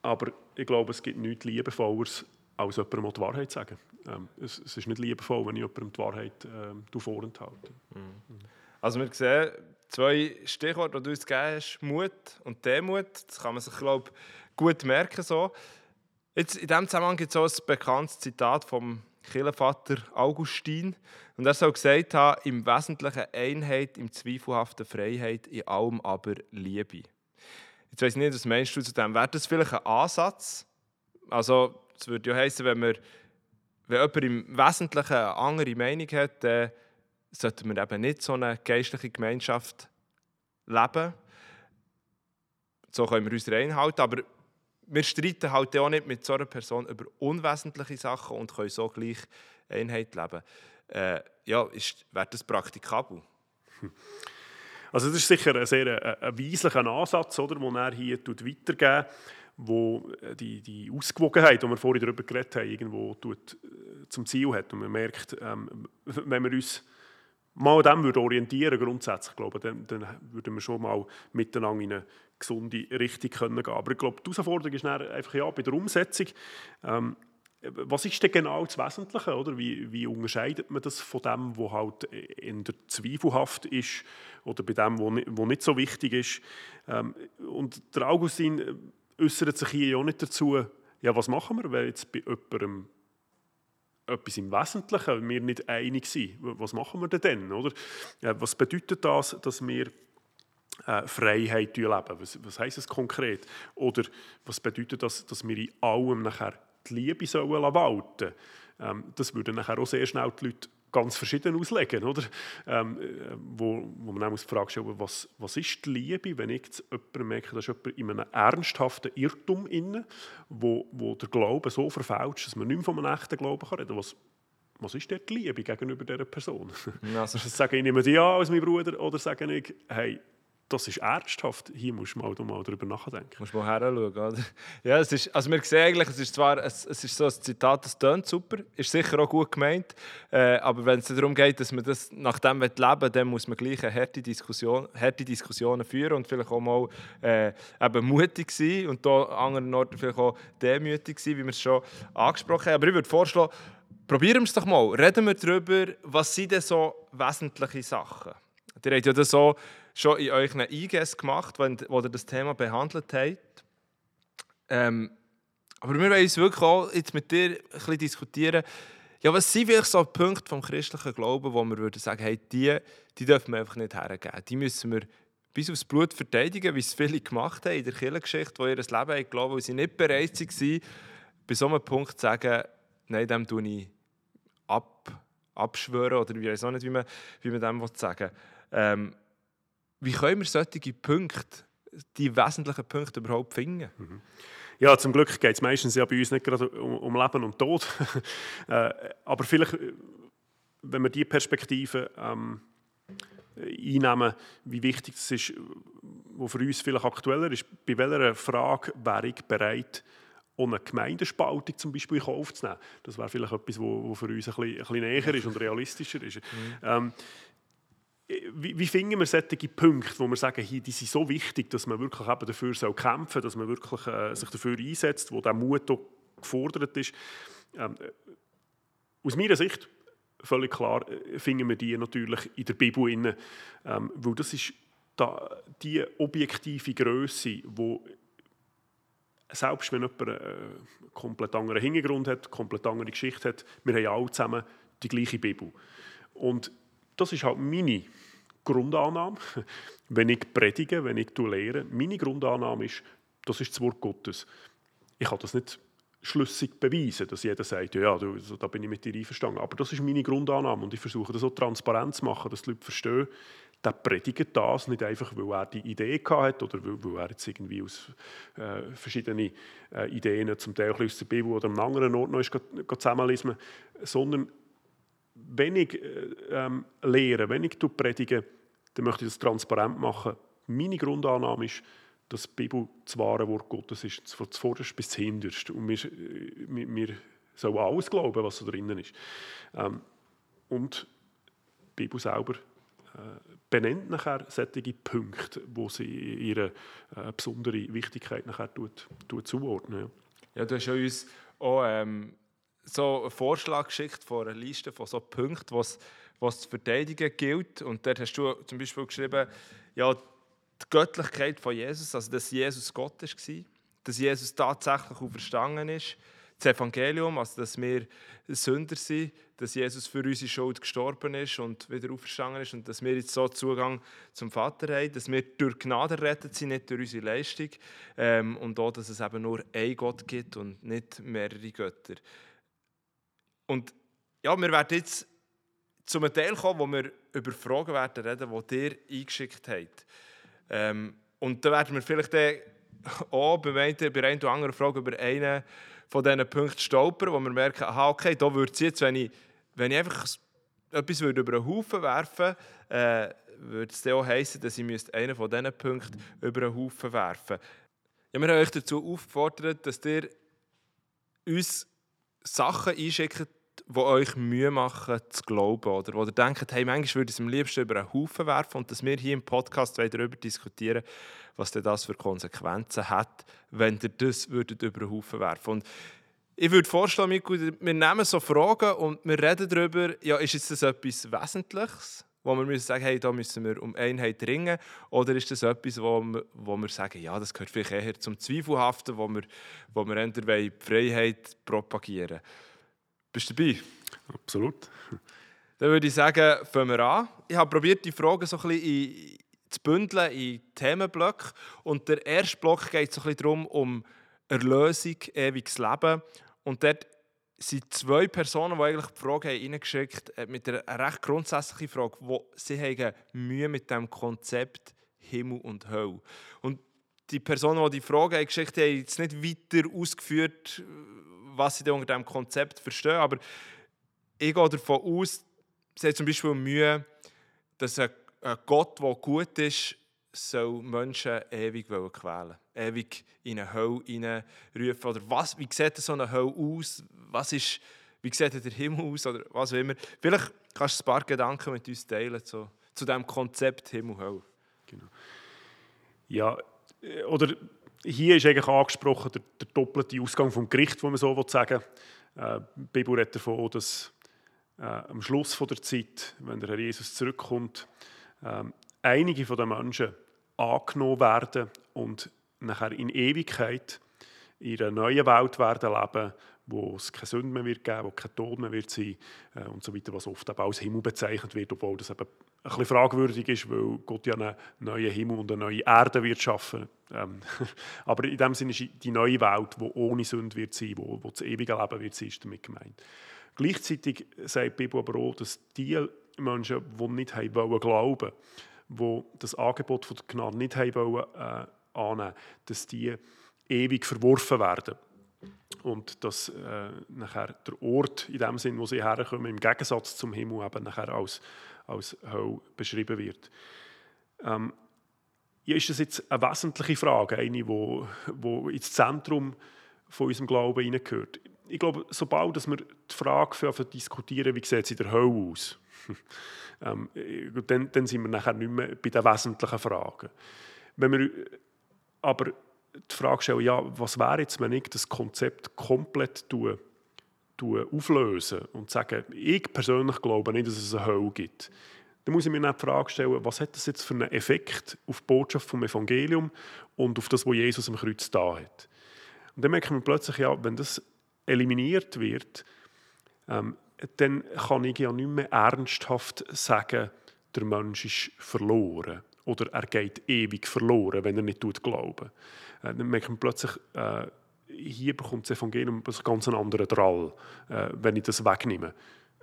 aber ich glaube, es gibt nichts Liebevolleres, als jemandem die Wahrheit zu sagen. Ähm, es, es, ist nicht liebevoll, wenn ich jemandem die Wahrheit ähm, vorenthalte. Mhm. Also wir sehen zwei Stichworte, die du uns gegeben hast, Mut und Demut. Das kann man sich, glaube gut merken. So. Jetzt, in diesem Zusammenhang gibt es auch ein bekanntes Zitat vom Kirchenvater Augustin. Und er soll gesagt haben, im Wesentlichen Einheit, im zweifelhaften Freiheit, in allem aber Liebe. Jetzt weiß ich nicht, was meinst du zu dem? Wäre das vielleicht ein Ansatz? Also, es würde ja heißen, wenn, wir, wenn jemand im Wesentlichen eine andere Meinung hat, dann sollten wir eben nicht so eine geistliche Gemeinschaft leben. So können wir uns reinhalten. Aber wir streiten halt auch nicht mit so einer Person über unwesentliche Sachen und können so gleich Einheit leben. Äh, ja, wäre das praktikabel? Also das ist sicher ein sehr ein, ein weislicher Ansatz, den er hier weitergeben wo äh, die, die Ausgewogenheit, die wir vorhin darüber geredet haben, irgendwo tut, äh, zum Ziel hat. Und man merkt, ähm, wenn wir uns mal dem würde orientieren grundsätzlich, glaube dann, dann würden wir schon mal miteinander in eine gesunde Richtung können gehen. Aber ich glaube, die Herausforderung ist einfach ja, bei der Umsetzung, ähm, was ist denn genau das Wesentliche? Oder? Wie, wie unterscheidet man das von dem, was halt in der zweifelhaft ist oder bei dem, was nicht, nicht so wichtig ist? Ähm, und der Augustin äußert sich hier ja nicht dazu, ja, was machen wir, wenn jetzt bei jemandem etwas im Wesentlichen wir nicht einig sind. Was machen wir denn dann? Oder? Was bedeutet das, dass wir äh, Freiheit leben? Was, was heisst das konkret? Oder was bedeutet das, dass wir in allem nachher die Liebe sollen? Ähm, das würde nachher auch sehr schnell die Leute ganz verschieden auslegen, oder? Ähm, äh, wo, wo man auch die Frage stellen was, was ist die Liebe, wenn ich jemanden merke, dass jemand in einem ernsthaften Irrtum inne, wo, wo der Glaube so verfälscht, dass man nicht mehr von einem echten Glauben kann reden was, was ist dort die Liebe gegenüber dieser Person? Also. sage ich, nehme die an als mein Bruder oder sage ich, hey, das ist ernsthaft. Hier musst du mal, mal darüber nachdenken. Musst mal heranschauen, oder? Ja, es ist, also wir sehen eigentlich, es ist zwar es, es ist so ein Zitat, das tönt super, ist sicher auch gut gemeint, äh, aber wenn es darum geht, dass man das nach dem leben will, dann muss man gleich eine harte, Diskussion, harte Diskussionen führen und vielleicht auch mal äh, eben mutig sein und da an anderen Orten vielleicht auch demütig sein, wie wir es schon angesprochen haben. Aber ich würde vorschlagen, probieren wir es doch mal. Reden wir darüber, was sind denn so wesentliche Sachen? Ihr habt ja so schon in euren IGS gemacht, wenn, wo ihr das Thema behandelt habt. Ähm, aber wir wollen uns wirklich auch jetzt mit dir ein bisschen diskutieren, ja, was sind wirklich so Punkte vom christlichen Glauben, wo wir würden sagen, hey, die, die dürfen wir einfach nicht hergeben. Die müssen wir bis aufs Blut verteidigen, wie es viele gemacht haben in der Kirchengeschichte, wo ihr Leben haben glauben, wo sie nicht bereit waren, bei so einem Punkt zu sagen, nein, dem tue ich ab, abschwören oder ich weiß auch nicht, wie man, wie man dem sagen will. Ähm, wie können wir solche Punkte, die wesentlichen Punkte überhaupt finden? Mhm. Ja, zum Glück geht es meistens ja bei uns nicht gerade um, um Leben und Tod. äh, aber vielleicht, wenn wir diese Perspektive ähm, einnehmen, wie wichtig das ist, was für uns vielleicht aktueller ist, bei welcher Frage wäre ich bereit, ohne Gemeindespaltung zum Beispiel in Kauf zu nehmen. Das wäre vielleicht etwas, was für uns ein bisschen, ein bisschen näher ist und realistischer ist. Mhm. Ähm, wie, wie finden wir solche Punkte, wo wir sagen, hier, die sind so wichtig, dass man wirklich eben dafür soll kämpfen dass man wirklich äh, sich dafür einsetzt, wo der Mut auch gefordert ist. Ähm, aus meiner Sicht, völlig klar, äh, finden wir die natürlich in der Bibel, rein, ähm, weil das ist da, die objektive Größe, wo selbst wenn jemand einen komplett anderen Hintergrund hat, komplett andere Geschichte hat, wir haben alle zusammen die gleiche Bibel. Und das ist halt meine Grundannahme, wenn ich predige, wenn ich lehre. Meine Grundannahme ist, das ist das Wort Gottes. Ich kann das nicht schlüssig beweisen, dass jeder sagt, ja, du, da bin ich mit dir einverstanden. Aber das ist meine Grundannahme und ich versuche das so transparent zu machen, dass die Leute verstehen, der predigt das nicht einfach, weil er die Idee hatte oder weil, weil er jetzt irgendwie aus äh, verschiedenen äh, Ideen, zum Teil aus der Bibel oder einem anderen Ort noch ist, zusammenlesen, sondern wenn ich äh, ähm, lehre, wenn ich predige, dann möchte ich das transparent machen. Meine Grundannahme ist, dass die Bibel das wahre Wort Gottes ist, von zuvorderst bis zuhinterst. Und wir, äh, wir, wir sollen alles glauben, was da drinnen ist. Ähm, und die Bibel selber äh, benennt nachher solche Punkte, wo sie ihre äh, besondere Wichtigkeit nachher tut, tut zuordnen. Ja. ja, du hast ja uns auch ähm, so einen Vorschlag geschickt von einer Liste von so Punkten, was was zu verteidigen gilt. Und dort hast du zum Beispiel geschrieben, ja, die Göttlichkeit von Jesus, also dass Jesus Gott war, dass Jesus tatsächlich auferstanden ist, das Evangelium, also dass wir Sünder sind, dass Jesus für unsere Schuld gestorben ist und wieder auferstanden ist und dass wir jetzt so Zugang zum Vater haben, dass wir durch Gnade rettet sind, nicht durch unsere Leistung ähm, und auch, dass es eben nur einen Gott gibt und nicht mehrere Götter. Und ja, wir werden jetzt zu einem Teil kommen, wo wir über Fragen werden reden, die ihr eingeschickt habt. Ähm, und da werden wir vielleicht auch bei einer oder anderen Frage über einen von diesen Punkten stolpern, wo wir merken, aha, okay, da würde es jetzt, wenn ich, wenn ich einfach etwas würde über einen Haufen werfen würde, äh, würde es dann auch heissen, dass ich einen von diesen Punkten über einen Haufen werfen ja, Wir haben euch dazu aufgefordert, dass ihr uns Sachen einschickt, die euch Mühe machen zu glauben oder? Wo ihr denkt, hey, manchmal würde ich es am liebsten über einen Haufen werfen und dass wir hier im Podcast darüber diskutieren was denn das für Konsequenzen hat, wenn ihr das würdet über einen Haufen werfen. Und ich würde vorschlagen, wir nehmen so Fragen und wir reden darüber, ja, ist jetzt das etwas Wesentliches, wo wir müssen sagen, hey, da müssen wir um Einheit ringen, oder ist das etwas, wo wir, wo wir sagen, ja, das gehört vielleicht eher zum Zweifelhaften, wo wir, wo wir eher die Freiheit propagieren. Bist du dabei? Absolut. Dann würde ich sagen, fangen wir an. Ich habe probiert, die Fragen so ein bisschen zu bündeln in Themenblöcke. Und der erste Block geht so ein bisschen darum, um Erlösung, ewiges Leben. Und dort sind zwei Personen, die eigentlich die Frage reingeschickt haben, mit einer recht grundsätzlichen Frage, wo sie haben Mühe mit dem Konzept Himmel und Hölle. Und die Personen, die die Frage geschickt haben, haben jetzt nicht weiter ausgeführt, was sie unter diesem Konzept verstehen. Aber ich gehe davon aus, sie haben zum Beispiel Mühe, dass ein, Gott, der gut ist, soll Menschen ewig quälen ewig in eine Hölle reinrufen? Oder was, wie sieht so eine Hölle aus? Was ist, wie sieht der Himmel aus? Oder was auch immer. Vielleicht kannst du ein paar Gedanken mit uns teilen zu, zu diesem Konzept Himmel-Hölle. Genau. Ja, äh, oder hier ist eigentlich angesprochen der, der doppelte Ausgang vom Gericht, wo man so sagen will. Äh, die Bibel redet davon, dass äh, am Schluss von der Zeit, wenn der Herr Jesus zurückkommt, äh, einige von den Menschen angenommen werden und nachher in Ewigkeit in einer neuen Welt werden leben, wo es keine Sünde mehr wird geben, wo kein Tod mehr wird sein äh, und so weiter, was oft eben als Himmel bezeichnet wird, obwohl das eben ein bisschen fragwürdig ist, weil Gott ja einen neuen Himmel und eine neue Erde wird schaffen. Ähm, aber in dem Sinne ist die neue Welt, wo ohne Sünde wird sein, wo, wo das ewige Leben wird sein, ist damit gemeint. Gleichzeitig sagt die Bibel aber auch, dass die Menschen, die nicht haben wollen glauben, die das Angebot von der Gnade nicht haben wollen, äh, annehmen, dass die ewig verworfen werden. Und dass äh, nachher der Ort, in dem Sinn, wo sie herkommen, im Gegensatz zum Himmel eben nachher als, als Hölle beschrieben wird. Ähm, ja, ist das jetzt eine wesentliche Frage, eine, die wo, wo ins Zentrum von unserem Glauben hineingehört? Ich glaube, sobald dass wir die Frage für diskutieren, wie sieht es in der Hölle aus, ähm, dann, dann sind wir nachher nicht mehr bei den wesentlichen Fragen. Wenn wir aber die Frage stellen, ja, was wäre jetzt, wenn ich das Konzept komplett tue, tue auflösen und sage, ich persönlich glaube nicht, dass es eine Hölle gibt. Dann muss ich mir die Frage stellen, was hat das jetzt für einen Effekt auf die Botschaft vom Evangelium und auf das, was Jesus am Kreuz da hat. Und dann merkt man plötzlich, ja, wenn das eliminiert wird, ähm, dann kann ich ja nicht mehr ernsthaft sagen, der Mensch ist verloren oder er geht ewig verloren, wenn er nicht tut glauben. Äh, dann merkt man plötzlich, äh, hier bekommt das Evangelium einen ganz anderen Drall, äh, wenn ich das wegnehme.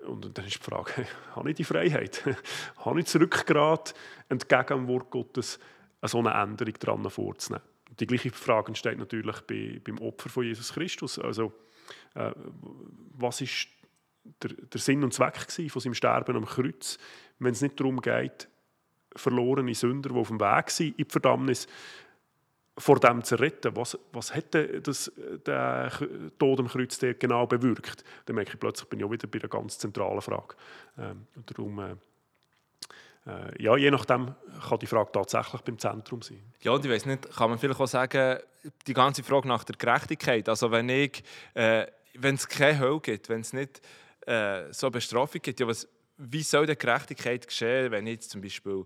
Und dann ist die Frage, habe ich die Freiheit? habe ich das Rückgrat, entgegen dem Wort Gottes so eine Änderung daran vorzunehmen? Die gleiche Frage entsteht natürlich bei, beim Opfer von Jesus Christus. Also, äh, was ist der, der, Sinn und Zweck von seinem Sterben am Kreuz, wenn es nicht darum geht, verlorene Sünder, die auf dem Weg sind in die Verdammnis, vor dem zu retten. Was, was hätte das, der Tod am Kreuz der genau bewirkt? Dann merke ich plötzlich, bin ich auch wieder bei einer ganz zentralen Frage. Ähm, darum, äh, äh, ja, je nachdem kann die Frage tatsächlich beim Zentrum sein. Ja, und ich weiß nicht, kann man vielleicht auch sagen, die ganze Frage nach der Gerechtigkeit. Also wenn ich, äh, wenn es keine Hölle gibt, wenn es nicht äh, so Bestrafung gibt, ja, was, wie soll denn Gerechtigkeit geschehen, wenn ich jetzt zum Beispiel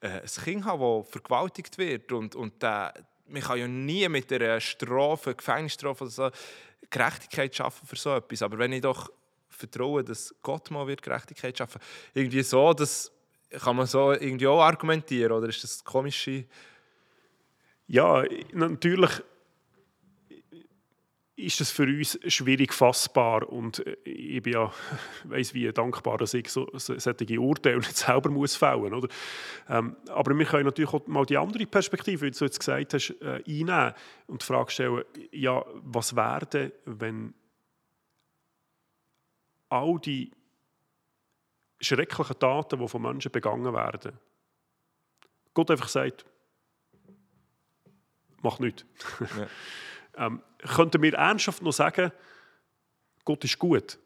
äh, ein Kind habe, das vergewaltigt wird und, und der, man kann ja nie mit einer Strafe, Gefängnisstrafe oder so Gerechtigkeit schaffen für so etwas. Aber wenn ich doch vertraue, dass Gott mal wird Gerechtigkeit schaffen, irgendwie so, das kann man so irgendwie auch argumentieren oder ist das komische? Ja, natürlich ist das für uns schwierig fassbar und äh, ich bin ja, weiss wie dankbar, dass ich so, so solche Urteile nicht selber muss fällen muss. Ähm, aber wir können natürlich auch mal die andere Perspektive, wie du jetzt gesagt hast, äh, einnehmen und die Frage stellen, ja, was wäre wenn all die schrecklichen Taten, die von Menschen begangen werden, Gott einfach sagt, mach nichts. Ja. Ähm, könnten wir ernsthaft noch sagen, Gott ist gut,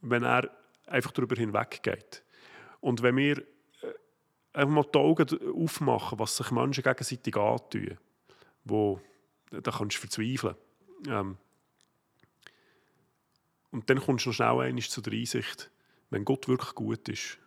wenn er einfach darüber hinweggeht. Und wenn wir äh, einfach mal die Augen aufmachen, was sich Menschen gegenseitig antun, wo, da kannst du verzweifeln. Ähm, und dann kommst du noch schnell einmal zu der Einsicht, wenn Gott wirklich gut ist,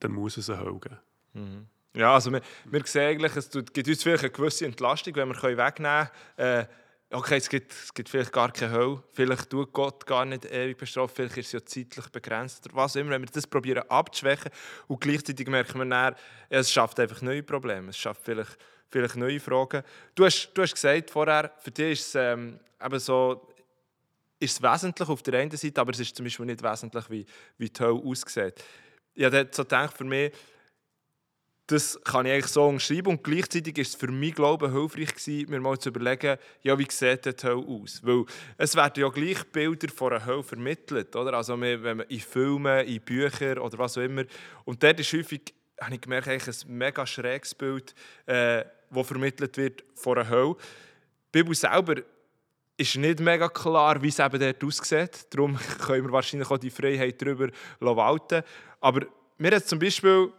dann muss es eine Hölle. Mhm. Ja, also wir, wir sehen eigentlich, es gibt uns vielleicht eine gewisse Entlastung, wenn wir wegnehmen können, äh, okay, es gibt, es gibt vielleicht gar keine Hölle, vielleicht tut Gott gar nicht ewig bestraft, vielleicht ist es ja zeitlich begrenzt oder was immer. Wenn wir das probieren abzuschwächen und gleichzeitig merken wir dann, es schafft einfach neue Probleme, es schafft vielleicht, vielleicht neue Fragen. Du hast, du hast gesagt vorher, für dich ist es ähm, eben so, ist es wesentlich auf der einen Seite, aber es ist zum Beispiel nicht wesentlich, wie, wie die Hölle aussieht. Ich habe so gedacht, für mich, das kann ich eigentlich so umschreiben. Und gleichzeitig ist es für mich, glaube ich, hilfreich gewesen, mir mal zu überlegen, ja, wie sieht die Hölle aus? Weil es werden ja gleich Bilder von einer Hölle vermittelt, oder? Also wenn man in Filmen, in Büchern oder was auch immer. Und dort ist häufig habe ich gemerkt, eigentlich ein mega schräges Bild, äh, das vermittelt wird von einer Hölle. Die Bibel selber ist nicht mega klar, wie es eben dort aussieht. Darum können wir wahrscheinlich auch die Freiheit darüber walten Aber mir hat zum Beispiel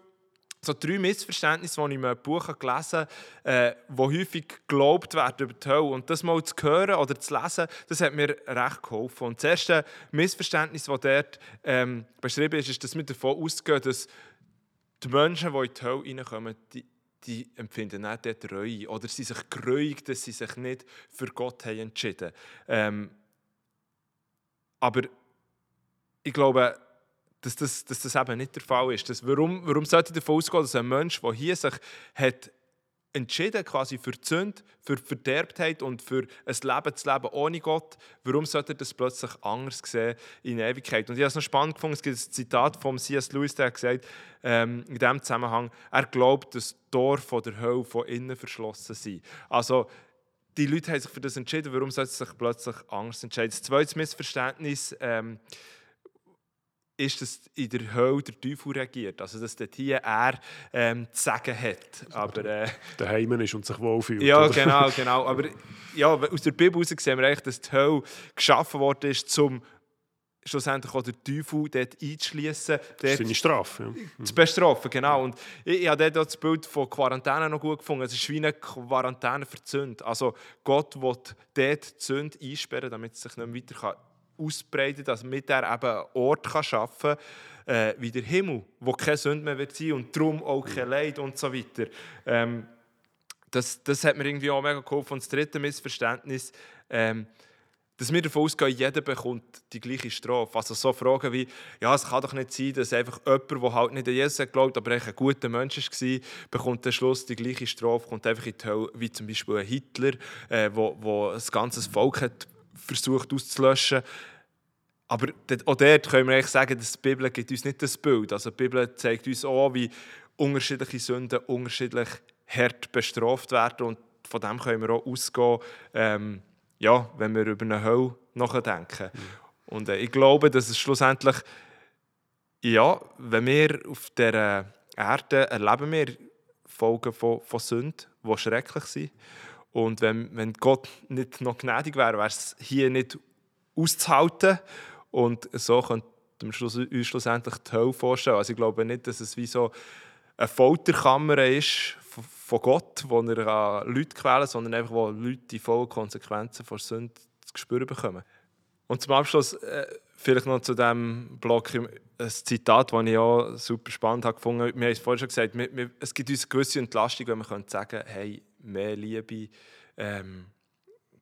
so drei Missverständnisse, die ich in einem Buch gelesen habe, äh, wo häufig geglaubt werden über die Hölle. Und das mal zu hören oder zu lesen, das hat mir recht geholfen. Und das erste Missverständnis, das dort ähm, beschrieben ist, ist, dass wir davon ausgehen, dass die Menschen, die in die Hölle reinkommen, die, die empfinden nicht dort Reue oder sie sich gereut, dass sie sich nicht für Gott haben entschieden ähm, Aber ich glaube, dass das, dass das eben nicht der Fall ist. Dass, warum, warum sollte ich davon ausgehen, dass ein Mensch, der hier sich hat entschieden quasi für die Sünde, für die Verderbtheit und für ein Leben zu leben ohne Gott, warum sollte er das plötzlich anders sehen in Ewigkeit? Und ich habe es noch spannend gefunden, es gibt ein Zitat von C.S. Lewis, der hat gesagt, ähm, in diesem Zusammenhang, er glaubt, dass die Tore von der Hölle von innen verschlossen sind. Also, die Leute haben sich für das entschieden, warum sollte sie sich plötzlich anders entscheiden? Das zweite Missverständnis, ähm, ist, dass in der Hölle der Teufel regiert. Also, dass dort hier er ähm, zu sagen hat. Aber, äh, Daheim ist und sich wohlfühlt. Ja, oder? genau, genau. Aber ja, aus der Bibel heraus sehen wir eigentlich, dass die Hölle geschaffen worden ist, um schlussendlich auch den Teufel dort einzuschließen. Das ist seine Strafe. Ja. Mhm. Zu bestrafen, genau. Und ich, ich habe dort das Bild von Quarantäne noch gut gefunden. Es ist wie eine Quarantäne für die Sünde. Also Gott will dort die Sünde einsperren, damit es sich nicht weiter kann ausbreiten, dass mit er eben einen Ort kann schaffen kann, äh, wie der Himmel, wo keine Sünde mehr wird sein und darum auch kein Leid und so weiter. Ähm, das, das hat mir irgendwie auch mega geholfen. Und das dritte Missverständnis, ähm, dass wir davon ausgehen, jeder bekommt die gleiche Strafe. Also so Fragen wie, ja, es kann doch nicht sein, dass einfach jemand, der halt nicht an Jesus glaubt, aber ein guter Mensch war, bekommt am Schluss die gleiche Strafe, kommt einfach in die Hölle, wie zum Beispiel ein Hitler, äh, wo, wo ein ganzes Volk hat versucht auszulöschen. Aber auch dort können wir eigentlich sagen, dass die Bibel gibt uns nicht das Bild. Also die Bibel zeigt uns auch, wie unterschiedliche Sünden unterschiedlich hart bestraft werden. Und von dem können wir auch ausgehen, ähm, ja, wenn wir über eine Hölle nachdenken. Mhm. Und äh, ich glaube, dass es schlussendlich, ja, wenn wir auf dieser Erde erleben wir Folgen von, von Sünden, die schrecklich sind. Und wenn, wenn Gott nicht noch gnädig wäre, wäre es hier nicht auszuhalten. Und so könnte man Schluss, uns schlussendlich die Hölle vorstellen. Also ich glaube nicht, dass es wie so eine Folterkammer ist von Gott, wo er Leute quälen sondern einfach, wo Leute die vollen Konsequenzen von Sünde zu spüren bekommen. Und zum Abschluss äh, vielleicht noch zu diesem Block ein Zitat, das ich auch super spannend habe gefunden. Wir haben es vorhin schon gesagt, wir, wir, es gibt uns eine gewisse Entlastung, wenn wir sagen können, hey, mehr Liebe. Ähm,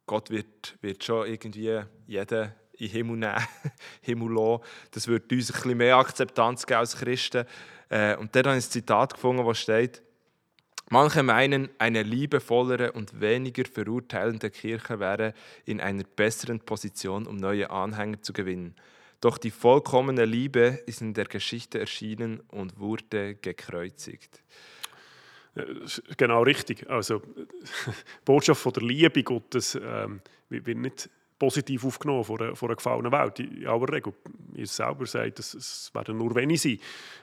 Gott wird, wird schon irgendwie jeden in Himmel nehmen, Himmel lassen. Das wird uns ein bisschen mehr Akzeptanz geben als Christen. Äh, und dann habe ich ein Zitat gefunden, wo steht, Manche meinen, eine liebevollere und weniger verurteilende Kirche wäre in einer besseren Position, um neue Anhänger zu gewinnen. Doch die vollkommene Liebe ist in der Geschichte erschienen und wurde gekreuzigt. Genau richtig. Also, die Botschaft von der Liebe Gottes ähm, wird nicht positiv aufgenommen von einer, von einer gefallenen Welt. In aller Regel. Jesus selber sagt, es, es werden nur wenige sein,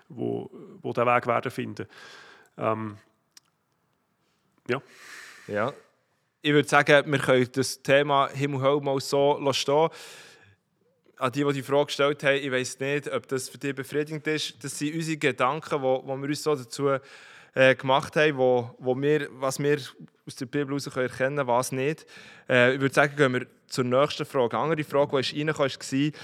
die, die diesen Weg werden finden. Ähm, ja. ja. Ich würde sagen, wir können das Thema Himmel Hölle mal so stehen an die, die die Frage gestellt haben, ich weiß nicht, ob das für dich befriedigend ist. Das sind unsere Gedanken, die wir uns so dazu äh, gemacht haben, wo, wo wir, was wir aus der Bibel heraus erkennen können, was nicht. Äh, ich würde sagen, gehen wir zur nächsten Frage. Eine andere Frage, die reinkam, war,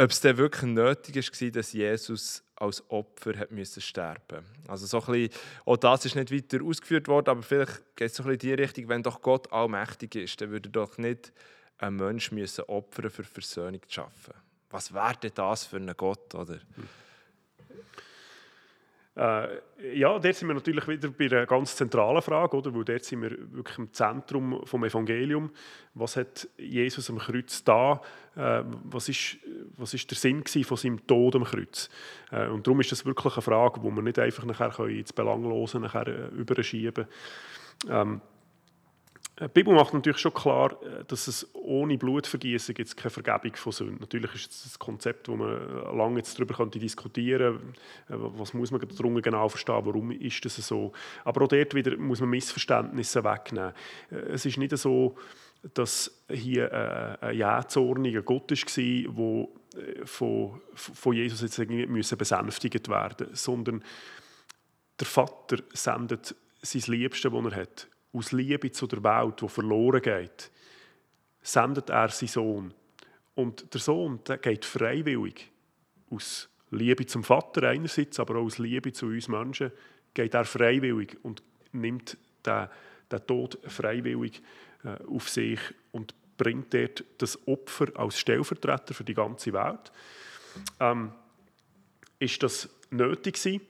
ob es denn wirklich nötig war, dass Jesus als Opfer hat müssen sterben Also so auch das ist nicht weiter ausgeführt worden, aber vielleicht geht es so in die Richtung, wenn doch Gott allmächtig ist, dann würde doch nicht ein Mensch müssen opfern für Versöhnung zu schaffen. Was wäre denn das für ein Gott, oder? Hm. Äh, ja, dort sind wir natürlich wieder bei einer ganz zentralen Frage, oder? weil dort sind wir wirklich im Zentrum des Evangeliums. Was hat Jesus am Kreuz da? Äh, was, ist, was ist der Sinn von seinem Tod am Kreuz? Äh, und darum ist das wirklich eine Frage, die wir nicht einfach nachher ins Belanglose nachher, äh, überschieben können. Ähm, Die Bibel macht natürlich schon klar, äh, dass es ohne Blutvergießen gibt keine Vergebung von Sünden. Natürlich ist es ein Konzept, wo man lange jetzt darüber könnte diskutieren. Äh, was muss man darunter genau verstehen, warum ist das so? Aber auch dort wieder muss man Missverständnisse wegnehmen. Äh, es ist nicht so, dass hier ein jähzorniger Gott war, der von, Jesus jetzt irgendwie besänftigt werden sondern der Vater sendet sein Liebste, das er hat, aus Liebe zu der Welt, die verloren geht, sendet er seinen Sohn. Und der Sohn der geht freiwillig aus Liebe zum Vater einerseits, aber auch aus Liebe zu uns Menschen, geht er freiwillig und nimmt den, den Tod freiwillig äh, auf sich und bringt dort das Opfer als Stellvertreter für die ganze Welt. Ähm, ist das nötig gewesen?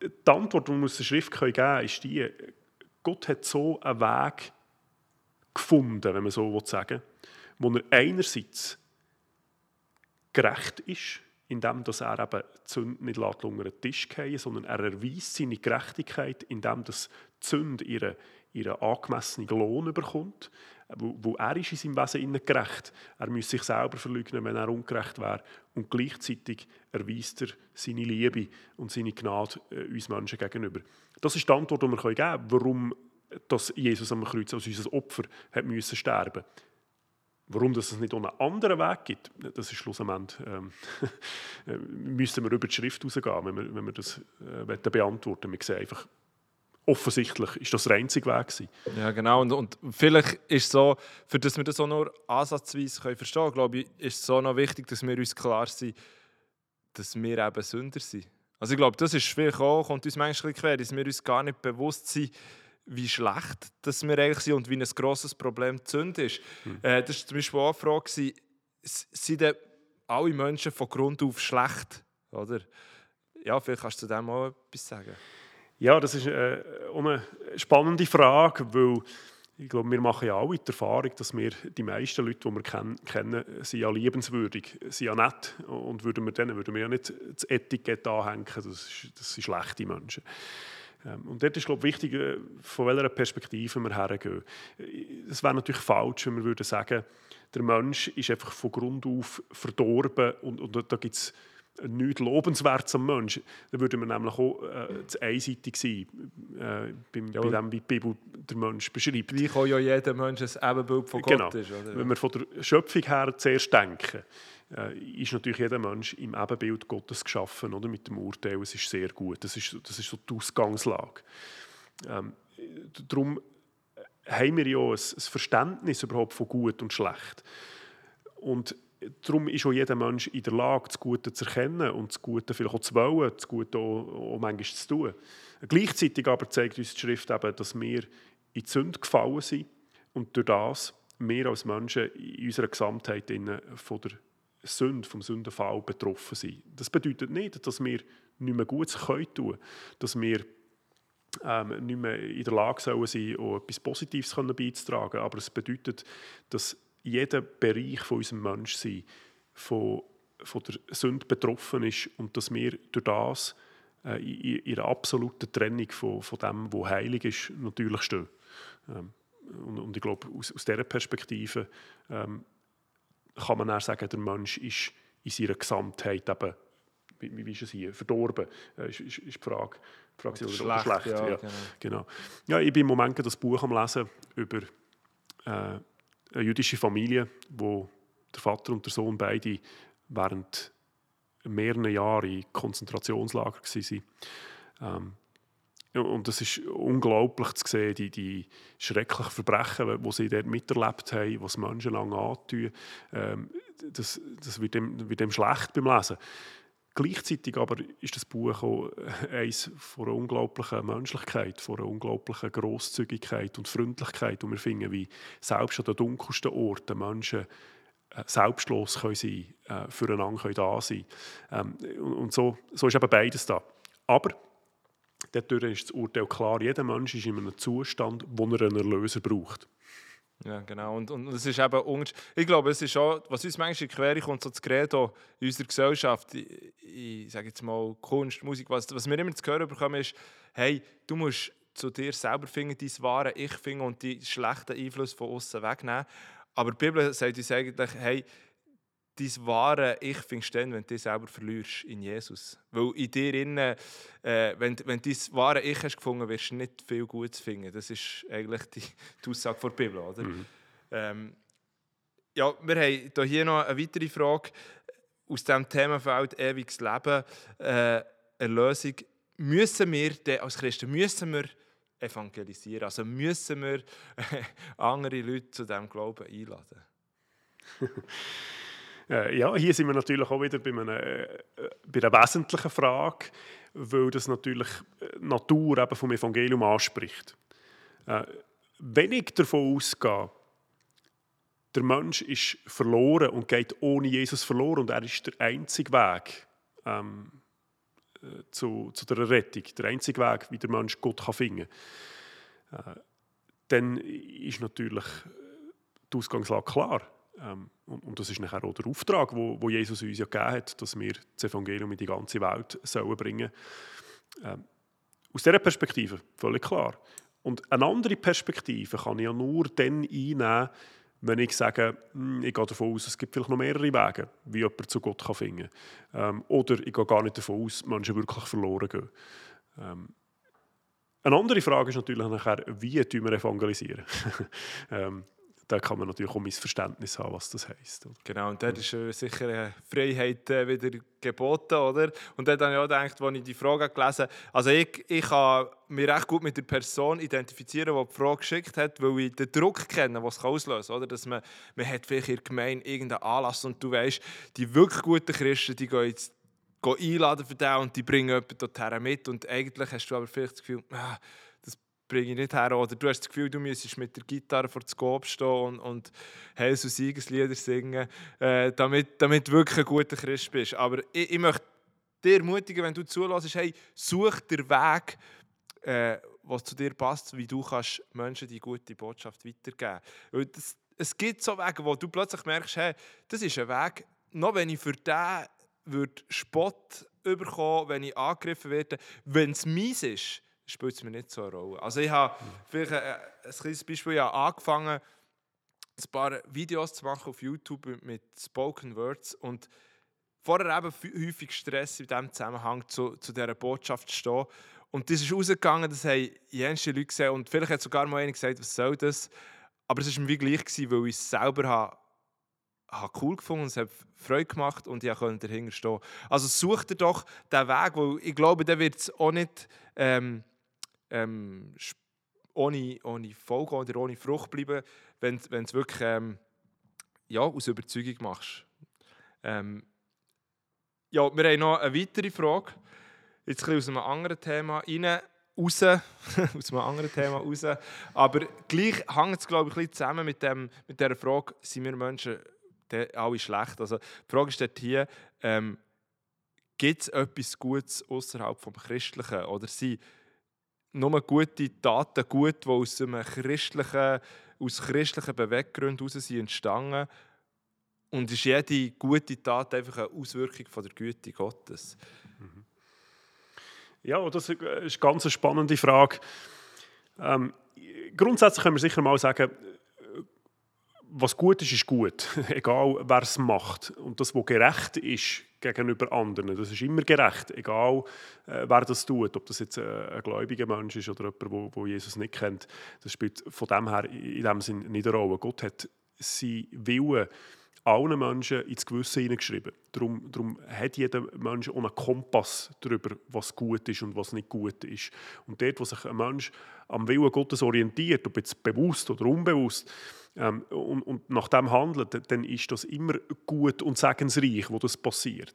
Die Antwort, die wir aus der Schrift geben können, ist die, Gott hat so einen Weg gefunden, wenn man so sagen will, wo er einerseits gerecht ist, indem er eben die Sünde nicht unter den Tisch fallen sondern er erweist seine Gerechtigkeit, indem dass die Sünde ihren, ihren angemessenen Lohn bekommt wo, wo er ist in seinem Wesen gerecht. Er müsste sich selber verleugnen, wenn er ungerecht wäre. Und gleichzeitig erweist er seine Liebe und seine Gnade äh, uns Menschen gegenüber. Das ist die Antwort, die wir geben können, warum dass Jesus am Kreuz als unser Opfer hat müssen sterben Warum dass es nicht auch einen anderen Weg gibt, das ist schlussendlich, ähm, müssten wir über die Schrift rausgehen, wenn wir, wenn wir das äh, beantworten Wir sehen einfach, offensichtlich ist das der einzige Weg gewesen. Ja, genau. Und, und vielleicht ist es so, für dass wir das auch nur ansatzweise können verstehen können, glaube ich, ist es so noch wichtig, dass wir uns klar sind, dass wir eben Sünder sind. Also ich glaube, das ist vielleicht auch, kommt uns manchmal quer, dass wir uns gar nicht bewusst sind, wie schlecht dass wir eigentlich sind und wie ein grosses Problem die Sünde ist. Hm. Äh, das war zum Beispiel auch eine Frage, sind denn alle Menschen von Grund auf schlecht? Oder? Ja, vielleicht kannst du zu dem auch etwas sagen. Ja, das ist äh, eine spannende Frage, weil ich glaube, wir machen ja alle die Erfahrung, dass wir die meisten Leute, die wir kennen, kennen sind ja liebenswürdig, sind ja nett. Und würden wir denen würden wir ja nicht das Etikett anhängen, das, ist, das sind schlechte Menschen. Ähm, und dort ist glaube ich, wichtig, äh, von welcher Perspektive wir hergehen. Es wäre natürlich falsch, wenn wir würden sagen, der Mensch ist einfach von Grund auf verdorben und, und da gibt es nichts Lobenswertes am Menschen, dann würde man nämlich auch äh, zu einseitig sein, äh, beim, ja. bei dem, wie die Bibel der Mensch beschreibt. Wie kann ja jeder Mensch ein Ebenbild von Gott genau. ist. Oder? Wenn wir von der Schöpfung her zuerst denken, äh, ist natürlich jeder Mensch im Ebenbild Gottes geschaffen, oder? mit dem Urteil, es ist sehr gut. Das ist, das ist so die Ausgangslage. Ähm, darum haben wir ja ein, ein Verständnis überhaupt von gut und schlecht. Und darum ist auch jeder Mensch in der Lage, das Gute zu erkennen und das Gute vielleicht auch zu wollen, das Gute auch, auch manchmal zu tun. Gleichzeitig aber zeigt uns die Schrift eben, dass wir in die Sünde gefallen sind und durch das wir als Menschen in unserer Gesamtheit von der Sünde, vom Sündenfall betroffen sind. Das bedeutet nicht, dass wir nicht mehr Gutes tun können, dass wir ähm, nicht mehr in der Lage sein sollen, etwas Positives beizutragen aber es bedeutet, dass jeder Bereich von unserem Menschsein von, von der Sünde betroffen ist und dass wir durch das äh, in, in einer absoluten Trennung von, von dem, was heilig ist, natürlich stehen. Ähm, und, und, ich glaube, aus, aus dieser Perspektive ähm, kann man auch sagen, der Mensch ist in seiner Gesamtheit eben, wie, wie ist es hier, verdorben, äh, ist, ist, ist die Frage. Die Frage oder schlecht, schlecht. Ja, ja, genau. genau. Ja, ich bin im Moment das Buch am Lesen über äh, eine jüdische Familie, wo der Vater und der Sohn beide während mehreren Jahren in Konzentrationslager waren. Ähm, und es ist unglaublich zu sehen, die, die schrecklichen Verbrechen, die sie dort miterlebt haben, was Menschen lange antun. Ähm, das, das wird, dem, wird dem schlecht beim Lesen. Gleichzeitig aber ist das Buch auch eines von einer unglaublichen Menschlichkeit, von einer unglaublichen Grosszügigkeit und Freundlichkeit, und wir finden, wie selbst an den dunkelsten Orten Menschen äh, selbstlos können sein, äh, füreinander können da sein. Ähm, und so, so ist eben beides da. Aber dadurch ist das Urteil klar, jeder Mensch ist in einem Zustand, wo er einen Erlöser braucht. Ja, genau. Und, und es ist eben, ich glaube, es ist auch, was uns manchmal in Quere kommt, so das Credo in unserer Gesellschaft, ich, ich sage jetzt mal Kunst, Musik, was, was wir immer zu hören bekommen, ist, hey, du musst zu dir selber finden, dein wahre Ich finden und die schlechten Einflüsse von außen wegnehmen. Aber die Bibel sagt uns eigentlich, hey, dein wahre Ich findest dann, wenn du dich selber verlierst in Jesus. Weil in dir innen, äh, wenn, wenn du dein wahre Ich hast gefunden, wirst du nicht viel Gutes finden. Das ist eigentlich die, die Aussage der Bibel, oder? Mhm. Ähm, ja, wir haben hier noch eine weitere Frage aus dem Themenfeld ewiges Leben, äh, Erlösung. Müssen wir denn als Christen müssen wir evangelisieren? Also müssen wir andere Leute zu diesem Glauben einladen? Äh, ja, hier sind wir natürlich auch wieder bei einer, äh, bei einer wesentlichen Frage, weil das natürlich die Natur eben vom Evangelium anspricht. Äh, wenn ich davon ausgehe, der Mensch ist verloren und geht ohne Jesus verloren und er ist der einzige Weg ähm, zu, zu der Rettung, der einzige Weg, wie der Mensch Gott kann finden kann, äh, dann ist natürlich die Ausgangslage klar. Ähm, und, und, das ist nachher auch der Auftrag, wo, wo Jesus uns ja gegeben hat, dass wir das Evangelium in die ganze Welt sollen bringen ähm, Aus dieser Perspektive, völlig klar. Und eine andere Perspektive kann ich ja nur dann einnehmen, wenn ich sage, hm, ich gehe davon aus, es gibt vielleicht noch mehrere Wege, wie jemand zu Gott kann finden kann. Ähm, oder ich gehe gar nicht davon aus, Menschen wirklich verloren gehen. Ähm, eine andere Frage ist natürlich nachher, wie wir evangelisieren. ähm, da kann man natürlich auch Missverständnis haben, was das heisst. Genau, und dort ist äh, sicher eine Freiheit äh, wieder geboten, oder? Und dort habe ich auch gedacht, als ich die Frage gelesen habe, also ich, ich kann mich recht gut mit der Person identifizieren, die die Frage geschickt hat, weil ich den Druck kenne, den es auslösen kann, oder? Dass man, man hat vielleicht in der Gemeinde irgendeinen Anlass und du weißt, die wirklich guten Christen, die gehen jetzt gehen einladen für den und die bringen jemanden dorthin mit und eigentlich hast du aber vielleicht das Gefühl, ah, bringe ich nicht her. Oder du hast das Gefühl, du müsstest mit der Gitarre vor dem Scope stehen und, und Heils- und Siegeslieder singen, äh, damit, damit du wirklich ein guter Christ bist. Aber ich, ich möchte dir ermutigen, wenn du zulässt, hey, such den Weg, äh, was zu dir passt, wie du kannst Menschen die gute Botschaft weitergeben kannst. Es gibt so Wege, wo du plötzlich merkst, hey, das ist ein Weg, noch wenn ich für den würde Spott bekommen, wenn ich angegriffen werde, wenn es mies ist, spielt es mir nicht so eine Rolle. Also ich habe vielleicht ein, ein kleines Beispiel, ich habe angefangen, ein paar Videos zu machen auf YouTube mit Spoken Words und vorher eben häufig Stress in diesem Zusammenhang zu, zu dieser Botschaft zu stehen. Und das ist rausgegangen, das haben jenste Leute gesehen und vielleicht hat sogar mal einer gesagt, was soll das? Aber es war mir gleich, gewesen, weil ich es selber habe, habe cool gefunden, es hat Freude gemacht und ich konnte dahinter stehen. Also such dir doch den Weg, weil ich glaube, der wird es auch nicht... Ähm, ähm, ohne, ohne Folge oder ohne Frucht bleiben, wenn du es wirklich ähm, ja, aus Überzeugung machst. Ähm, ja, wir haben noch eine weitere Frage. Jetzt ein aus einem anderen Thema rein, raus, aus einem anderen Thema raus. Aber gleich hängt es, glaube ich, ein bisschen zusammen mit, dem, mit dieser Frage, sind wir Menschen alle schlecht? Also, die Frage ist dort hier, ähm, gibt es etwas Gutes außerhalb vom Christlichen? Oder sind nur gute Taten gut, die aus, einem christlichen, aus christlichen Beweggründen heraus sind entstanden. Und ist jede gute Tat einfach eine Auswirkung von der Güte Gottes? Mhm. Ja, das ist eine ganz spannende Frage. Ähm, grundsätzlich können wir sicher mal sagen, was gut ist, ist gut. Egal, wer es macht. Und das, was gerecht ist gegenüber anderen, das ist immer gerecht. Egal, äh, wer das tut. Ob das jetzt äh, ein gläubiger Mensch ist oder jemand, der Jesus nicht kennt. Das spielt von dem her in dem Sinn nicht eine Rolle. Gott hat sein Willen allen Menschen ins Gewissen hineingeschrieben. Darum, darum hat jeder Mensch auch einen Kompass darüber, was gut ist und was nicht gut ist. Und dort, wo sich ein Mensch am Willen Gottes orientiert, ob jetzt bewusst oder unbewusst, ähm, und, und nach dem handelt, dann ist das immer gut und segensreich, wo das passiert.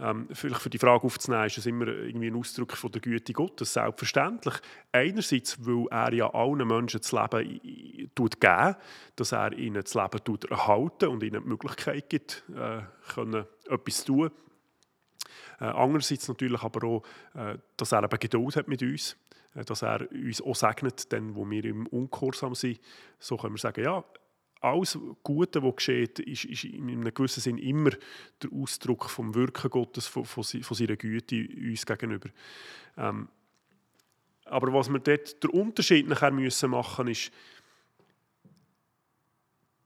Ähm, vielleicht für die Frage aufzunehmen, ist das immer irgendwie ein Ausdruck von der Güte Gottes, selbstverständlich. Einerseits, weil er ja allen Menschen das Leben tut geben, dass er ihnen das Leben tut erhalten und ihnen die Möglichkeit gibt, äh, können etwas zu tun. Äh, andererseits natürlich aber auch, äh, dass er eben Geduld hat mit uns, äh, dass er uns auch segnet, denn wo wir im Ungehorsam sind, so können wir sagen, ja, alles Gute, was geschieht, ist, ist in einem gewissen Sinn immer der Ausdruck vom Wirken Gottes, von, von, von seiner Güte uns gegenüber. Ähm, aber was wir dort der Unterschied nachher müssen machen ist,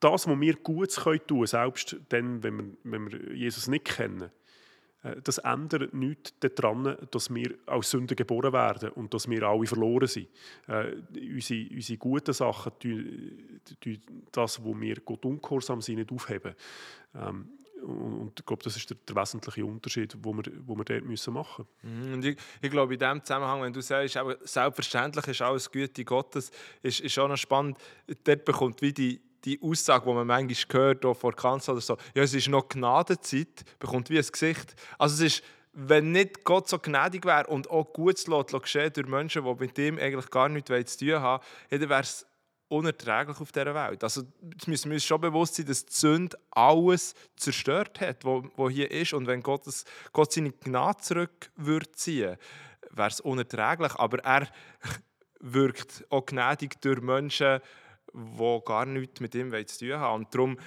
das, was wir gut tun können, selbst dann, wenn wir, wenn wir Jesus nicht kennen, das ändert nichts daran, dass wir als Sünder geboren werden und dass wir alle verloren sind. Äh, unsere, unsere guten Sachen tun, das, wo wir Gott ungehorsam sind, nicht aufheben. Ähm, und ich glaube, das ist der, der wesentliche Unterschied, den wir, wo wir dort müssen machen müssen. Mhm, ich, ich, glaube, in diesem Zusammenhang, wenn du sagst, selbstverständlich ist alles Güte Gottes, ist, ist auch noch spannend, dort bekommt wie die, die Aussage, die man manchmal hört, auch vor Kanzel oder so, ja, es ist noch Gnadenzeit, bekommt wie ein Gesicht. Also es ist, wenn nicht Gott so gnädig wäre und auch Gutes geschehen durch Menschen, die mit ihm eigentlich gar nichts zu tun haben, dann wäre es unerträglich auf dieser Welt. Also es müssen wir uns schon bewusst sein, dass die Sünde alles zerstört hat, was hier ist. Und wenn Gott, das, Gott seine Gnade zurück würde ziehen, wäre es unerträglich. Aber er wirkt auch gnädig durch Menschen, die gar nichts mit ihm zu tun haben. Und darum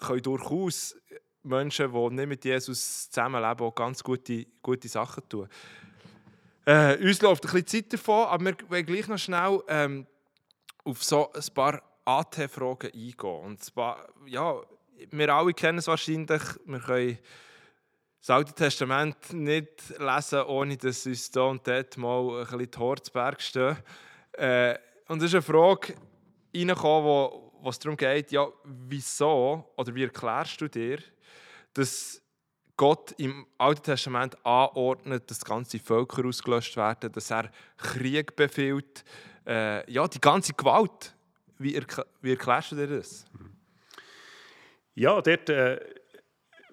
können durchaus Menschen, die nicht mit Jesus zusammenleben, auch ganz gute, gute Sachen tun. Äh, uns läuft ein bisschen Zeit davon, aber wir wollen gleich noch schnell ähm, auf so ein paar AT-Fragen eingehen. Und zwar, ja, wir alle kennen es wahrscheinlich, wir können das Alte Testament nicht lesen, ohne dass uns da und dort mal ein bisschen die Horzberg stehen. Äh, und das ist eine Frage, reingekommen, wo, wo es darum geht, ja, wieso oder wie erklärst du dir, dass Gott im Alten Testament anordnet, dass ganze Völker ausgelöscht werden, dass er Krieg befiehlt, äh, ja, die ganze Gewalt. Wie, erkl wie erklärst du dir das? Ja, dort äh,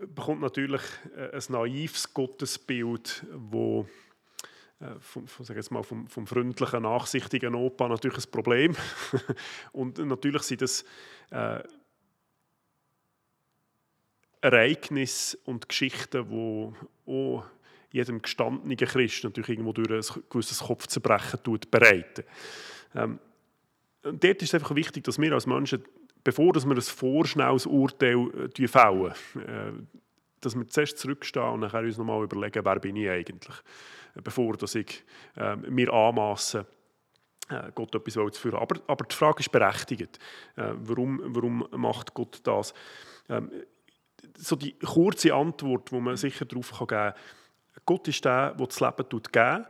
bekommt natürlich äh, ein naives Gottesbild, äh, vom, vom, jetzt mal, vom, vom freundlichen, nachsichtigen Opa natürlich ein Problem. und natürlich sind das äh, Ereignisse und Geschichten, die auch jedem gestandenen Christ natürlich irgendwo durch ein gewisses Kopfzerbrechen tut, bereiten. Ähm, und dort ist es einfach wichtig, dass wir als Menschen, bevor wir ein vorschnelles Urteil äh, fällen, äh, dass wir zuerst zurückstehen und dann uns nochmal überlegen, wer bin ich eigentlich bevor dass ich äh, mir anmaße, äh, Gott etwas zu führen. Aber, aber die Frage ist berechtigt. Äh, warum, warum macht Gott das? Ähm, so die kurze Antwort, die man sicher darauf geben kann, Gott ist der, der das Leben geben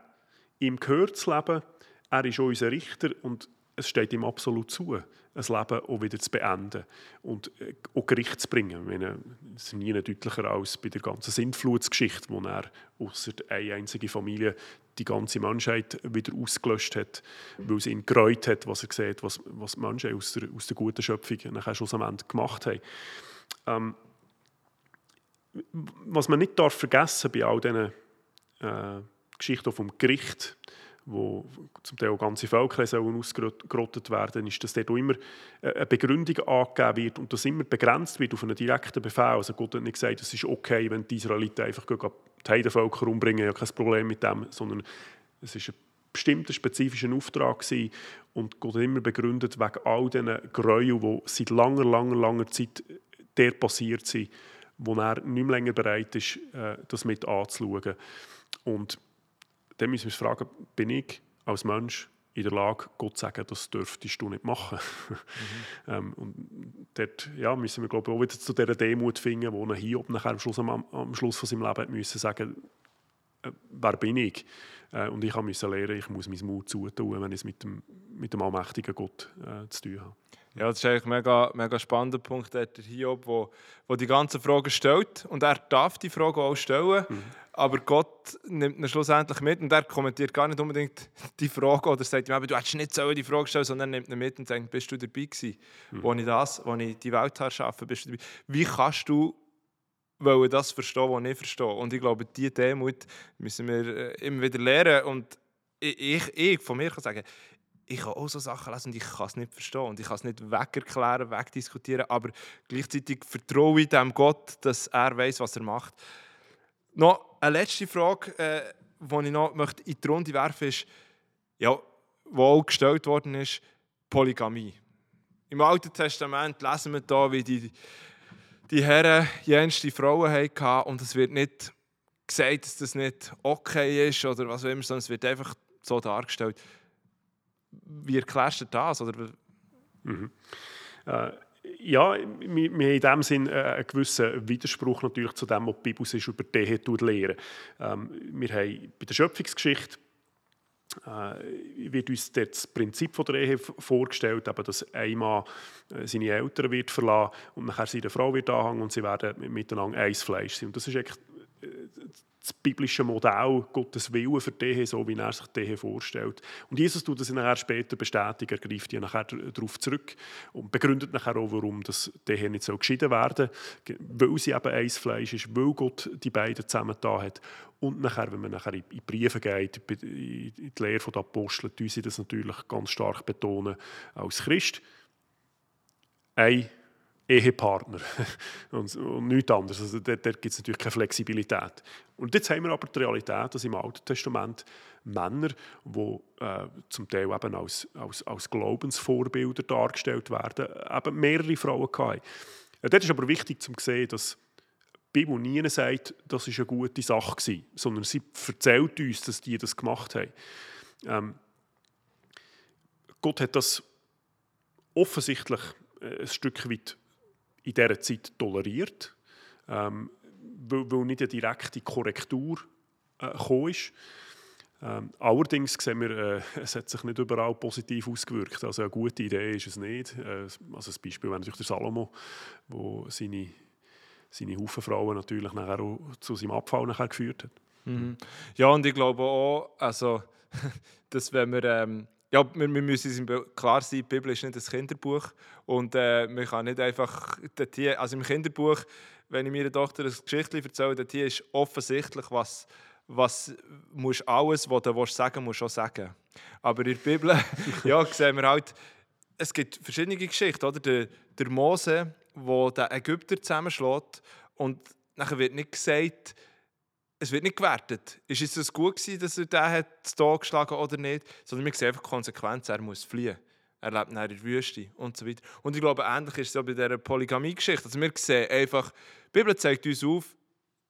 Ihm gehört das Leben. Er ist unser Richter und es steht ihm absolut zu, ein Leben auch wieder zu beenden und äh, auch Gericht zu bringen. Meine, es ist nie deutlicher als bei der ganzen Sintflutsgeschichte, wo er außer eine einzige Familie die ganze Menschheit wieder ausgelöscht hat, weil sie ihn gereut hat, was er sieht, was, was die Menschen aus der, aus der guten Schöpfung nachher schlussendlich gemacht haben. Ähm, was man nicht darf vergessen bei all diesen äh, Geschichten vom Gericht, wo zum Teil auch ganze Völker ausgerottet werden, ist, dass dort immer äh, eine Begründung angegeben wird und das immer begrenzt wird auf einen direkten Befehl. Also Gott hat nicht gesagt, es ist okay, wenn die Israeliten einfach die Heidenvölker umbringen, ja kein Problem mit dem, sondern es ist ein bestimmter spezifischer Auftrag gewesen. und Gott hat immer begründet wegen all diesen Gräueln, die seit langer, langer, langer Zeit der passiert sind, wo er nicht mehr länger bereit ist, äh, das mit anzuschauen. Und dann müssen wir uns fragen, bin ich als Mensch in der Lage, Gott zu sagen, das dürftest du nicht machen. Mhm. ähm, und dort ja, müssen wir glaube ich, auch wieder zu dieser Demut finden, wo Hiob nachher am Schluss, am, am Schluss von seinem Leben müssen sagen äh, wer bin ich? Äh, und ich musste lernen, ich muss meinen Mut zutun, wenn ich es mit dem, mit dem allmächtigen Gott äh, zu tun habe. Ja, das ist eigentlich ein mega, mega spannender Punkt, der Hiob, wo, wo die ganzen Fragen stellt. Und er darf die Fragen auch stellen. Mhm aber Gott nimmt ihn schlussendlich mit und er kommentiert gar nicht unbedingt die Frage oder sagt ihm, du hättest nicht so die Frage stellen sondern er nimmt ihn mit und sagt, bist du dabei gewesen, mhm. wo ich das, wo ich die Welt schaffe, bist du dabei? Wie kannst du wollen das verstehen, was ich verstehe? Und ich glaube, diese Demut müssen wir äh, immer wieder lernen und ich, ich, ich von mir kann sagen, ich kann auch so Sachen lesen und ich kann es nicht verstehen und ich kann es nicht wegerklären, wegdiskutieren, aber gleichzeitig vertraue ich dem Gott, dass er weiß, was er macht. Noch eine letzte Frage, äh, die ich noch möchte in die Runde werfen ist, ja, die auch gestellt worden ist, Polygamie. Im Alten Testament lesen wir da, wie die, die Herren jenste Frauen hatten und es wird nicht gesagt, dass das nicht okay ist oder was auch immer, sondern es wird einfach so dargestellt. Wie erklärst du das? Oder? Mhm. Äh, ja, wir, wir haben in dem Sinn äh, einen gewissen Widerspruch natürlich zu dem, was die Bibel sich über die Ehe lehren. Ähm, wir haben bei der Schöpfungsgeschichte äh, wird uns das Prinzip von der Ehe vorgestellt, eben, dass ein Mann äh, seine Eltern wird verlassen und nachher seine Frau wird anhängen und sie werden miteinander eins Fleisch sein. Und das ist eigentlich äh, das biblische Modell, Gottes Willen für die so wie er sich die vorstellt. Und Jesus tut das nachher später bestätigen, er greift ja nachher darauf zurück und begründet nachher auch, warum das die nicht so geschieden werden weil sie eben eins Fleisch ist, weil Gott die beiden zusammen da hat. Und nachher, wenn man nachher in die Briefe geht, in die Lehre der Apostel, tun sie das natürlich ganz stark betonen als Christ. Ein Ehepartner und, und nichts anderes. Also dort, dort gibt es natürlich keine Flexibilität. Und jetzt haben wir aber die Realität, dass im Alten Testament Männer, die äh, zum Teil eben als, als, als Glaubensvorbilder dargestellt werden, eben mehrere Frauen hatten. Dort ist aber wichtig zu sehen, dass die Bibel nie sagt, das war eine gute Sache war, sondern sie erzählt uns, dass die das gemacht haben. Ähm, Gott hat das offensichtlich äh, ein Stück weit in dieser Zeit toleriert, ähm, weil, weil, nicht eine direkte Korrektur äh, gekommen ist. Ähm, allerdings sehen wir, äh, es hat sich nicht überall positiv ausgewirkt. Also eine gute Idee ist es nicht. Äh, also ein Beispiel wäre natürlich der Salomo, wo seine, seine Haufen Frauen natürlich nachher auch zu seinem Abfall nachher geführt hat. Mhm. Ja, und ich glaube auch, also, dass wenn wir ähm ja, wir, wir müssen uns klar sein, die Bibel ist nicht ein Kinderbuch und äh, man kann nicht einfach, hier, also im Kinderbuch, wenn ich meiner Tochter eine Geschichte erzähle, dort hier ist offensichtlich, was, was musst alles, was du sagen musst, auch sagen. Aber in der Bibel ja, sehen wir halt, es gibt verschiedene Geschichten, oder? Der, der Mose, der den Ägypter zusammenschlägt und nachher wird nicht gesagt, es wird nicht gewertet. Ist es gut gewesen, dass er den hat da geschlagen oder nicht? Sondern wir sehen einfach Konsequenzen. Er muss fliehen. Er lebt in der Wüste und so weiter. Und ich glaube, ähnlich ist es ja bei dieser Polygamie-Geschichte. Also wir sehen einfach, die Bibel zeigt uns auf,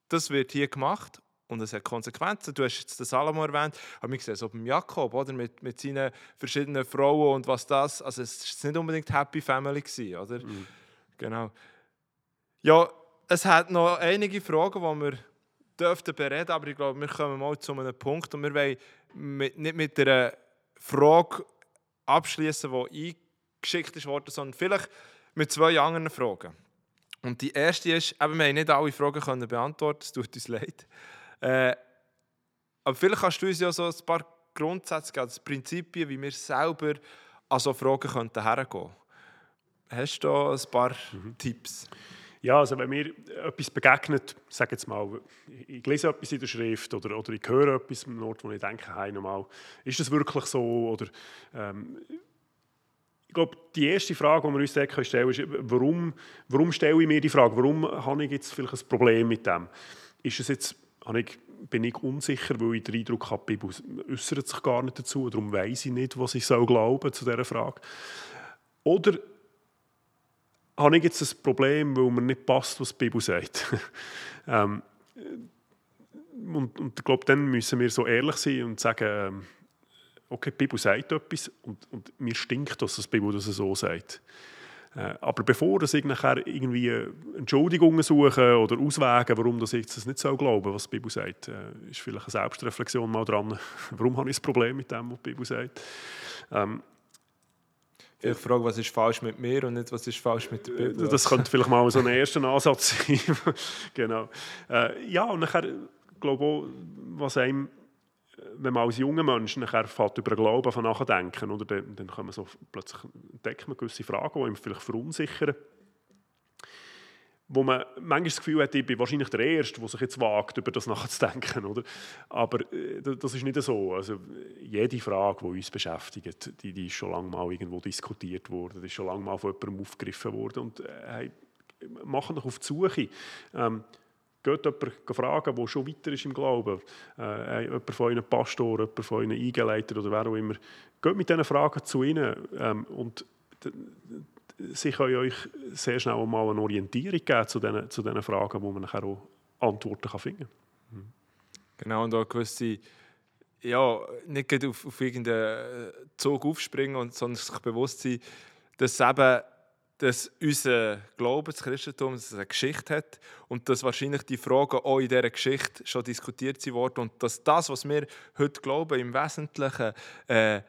das wird hier gemacht und es hat Konsequenzen. Du hast jetzt den Salomo erwähnt, aber wir sehen es auch beim Jakob, oder? Mit, mit seinen verschiedenen Frauen und was das, also es war nicht unbedingt Happy Family, gewesen, oder? Mhm. Genau. Ja, es hat noch einige Fragen, die wir dürften bereden, aber ich glaube, wir kommen mal zu einem Punkt und wir wollen mit, nicht mit einer Frage abschließen, die eingeschickt wurde, sondern vielleicht mit zwei anderen Fragen. Und die erste ist, eben, wir haben nicht alle Fragen können beantworten, es tut uns leid. Äh, aber vielleicht kannst du uns ja so ein paar Grundsätze geben, also Prinzipien, wie wir selber an so Fragen hergehen könnten. Hast du da ein paar mhm. Tipps? Ja, also wenn mir etwas begegnet, sage jetzt mal, ich lese etwas in der Schrift oder, oder ich höre etwas am Ort, wo ich denke, hey, normal, ist das wirklich so? Oder, ähm, ich glaube, die erste Frage, die wir uns stellen können, ist, warum, warum stelle ich mir die Frage, warum habe ich jetzt vielleicht ein Problem mit dem? Ist es jetzt, ich, bin ich unsicher, weil ich den Eindruck habe, die Bibel äußert sich gar nicht dazu, darum weiß ich nicht, was ich soll zu dieser Frage. Oder habe ich jetzt ein Problem, weil mir nicht passt, was die Bibel sagt. ähm, und, und ich glaube, dann müssen wir so ehrlich sein und sagen, ähm, okay, die Bibel sagt etwas und, und mir stinkt, dass die Bibel das so sagt. Äh, aber bevor dass ich nachher irgendwie Entschuldigungen suche oder Auswege, warum ich das nicht so glaube, was die Bibel sagt, äh, ist vielleicht eine Selbstreflexion mal dran. warum habe ich ein Problem mit dem, was die Bibel sagt? Ähm, ich frage, was ist falsch mit mir und nicht, was ist falsch mit der Bibel. Das könnte vielleicht mal so ein erster Ansatz sein. genau. Äh, ja, und nachher, glaube auch, was einem, wenn man als junger Mensch nachher fährt über den Glauben nachdenken, oder dann, dann man so plötzlich entdecken man gewisse Fragen, die einem vielleicht verunsichern wo man manchmal das Gefühl hat, ich bin wahrscheinlich der Erste, der sich jetzt wagt, über das nachzudenken. Oder? Aber äh, das ist nicht so. Also, jede Frage, die uns beschäftigt, die, die ist schon lange mal irgendwo diskutiert worden, die ist schon lange mal von jemandem aufgegriffen worden. Und äh, machen doch auf die Suche. Ähm, geht jemanden fragen, der schon weiter ist im Glauben. Äh, jemand von Ihnen Pastor, jemand von Ihnen Eingeleitet oder wer auch immer. Geht mit diesen Fragen zu ihnen ähm, und sie können euch sehr schnell mal eine Orientierung geben zu diesen, zu diesen Fragen, wo man nachher auch Antworten kann finden kann. Genau, und auch gewisse ja, nicht auf, auf irgendeinen Zug aufspringen, sondern sich bewusst sein, dass eben dass unser Glaube, das Christentum, dass eine Geschichte hat und dass wahrscheinlich die Fragen auch in dieser Geschichte schon diskutiert wurden und dass das, was wir heute glauben, im Wesentlichen äh,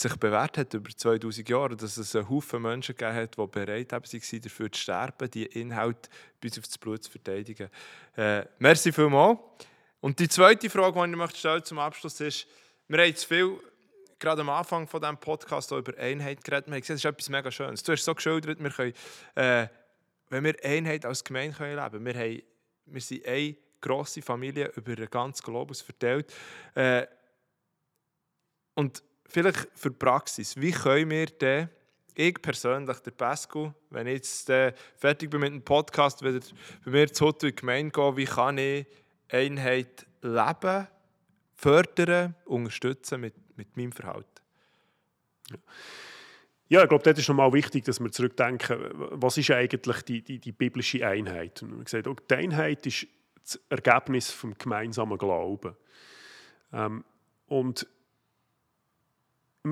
sich bewährt hat über 2000 Jahre, dass es einen Haufen Menschen gegeben hat, die bereit waren, dafür zu sterben, die Inhalte bis aufs Blut zu verteidigen. Äh, merci vielmals. Und die zweite Frage, die ich möchte stellen zum Abschluss ist, wir haben zu viel gerade am Anfang von diesem Podcast auch über Einheit geredet. Wir haben gesehen, das ist etwas mega Schönes. Du hast so geschildert, wir können, äh, wenn wir Einheit als Gemeinde können leben können, wir, haben, wir sind eine grosse Familie über den ganzen Globus verteilt. Äh, und vielleicht für die Praxis, wie können wir denn, ich persönlich, der Pesco, wenn ich jetzt äh, fertig bin mit dem Podcast, wieder bei mir zu Hause in die Gemeinde gehen, wie kann ich Einheit leben, fördern, unterstützen mit mit meinem Verhalten. Ja. Ja, ich glaube, das ist nochmal wichtig, dass wir zurückdenken, was ist eigentlich die, die, die biblische Einheit? Und gesagt, auch die Einheit ist das Ergebnis vom gemeinsamen Glauben. Ähm, und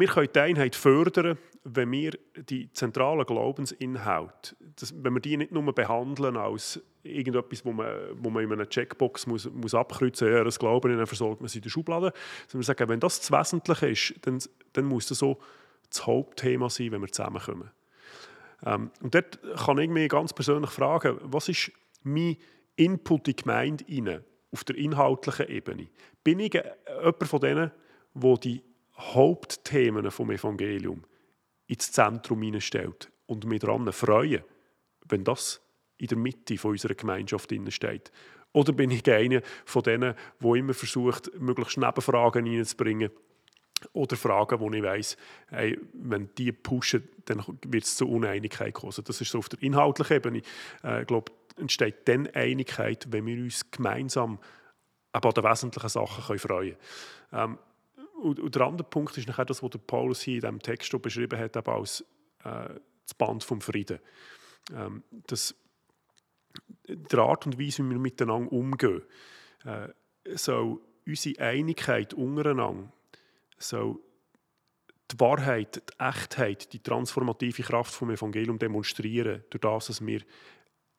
wir können die Einheit fördern, wenn wir die zentralen Glaubensinhalte, wenn wir die nicht nur behandeln als irgendetwas, wo man, wo man in einer Checkbox muss, muss abkreuzen muss, ja, das Glauben, dann versorgt man sie in der Schublade, sondern wir sagen, wenn das das Wesentliche ist, dann, dann muss das so das Hauptthema sein, wenn wir zusammenkommen. Ähm, und dort kann ich mich ganz persönlich fragen, was ist mein Input in die Gemeinde rein, auf der inhaltlichen Ebene? Bin ich jemand von denen, wo die Hauptthemen vom Evangelium ins Zentrum hineinstellt und mich daran freuen, wenn das in der Mitte unserer Gemeinschaft steht? Oder bin ich einer von denen, der immer versucht, möglichst Nebenfragen reinzubringen oder Fragen, wo ich weiss, hey, wenn die pushen, dann wird es zu Uneinigkeit kommen. Also das ist so auf der inhaltlichen Ebene. Äh, ich glaube, entsteht dann Einigkeit, wenn wir uns gemeinsam an den wesentlichen Sachen freuen können. Ähm, und, und, der andere Punkt ist nachher das, was der Paulus hier in diesem Text beschrieben hat, eben als äh, das Band vom Frieden. Ähm, das, die Art und Weise, wie wir miteinander umgehen, äh, soll unsere Einigkeit untereinander, soll die Wahrheit, die Echtheit, die transformative Kraft vom Evangelium demonstrieren, durch das, dass wir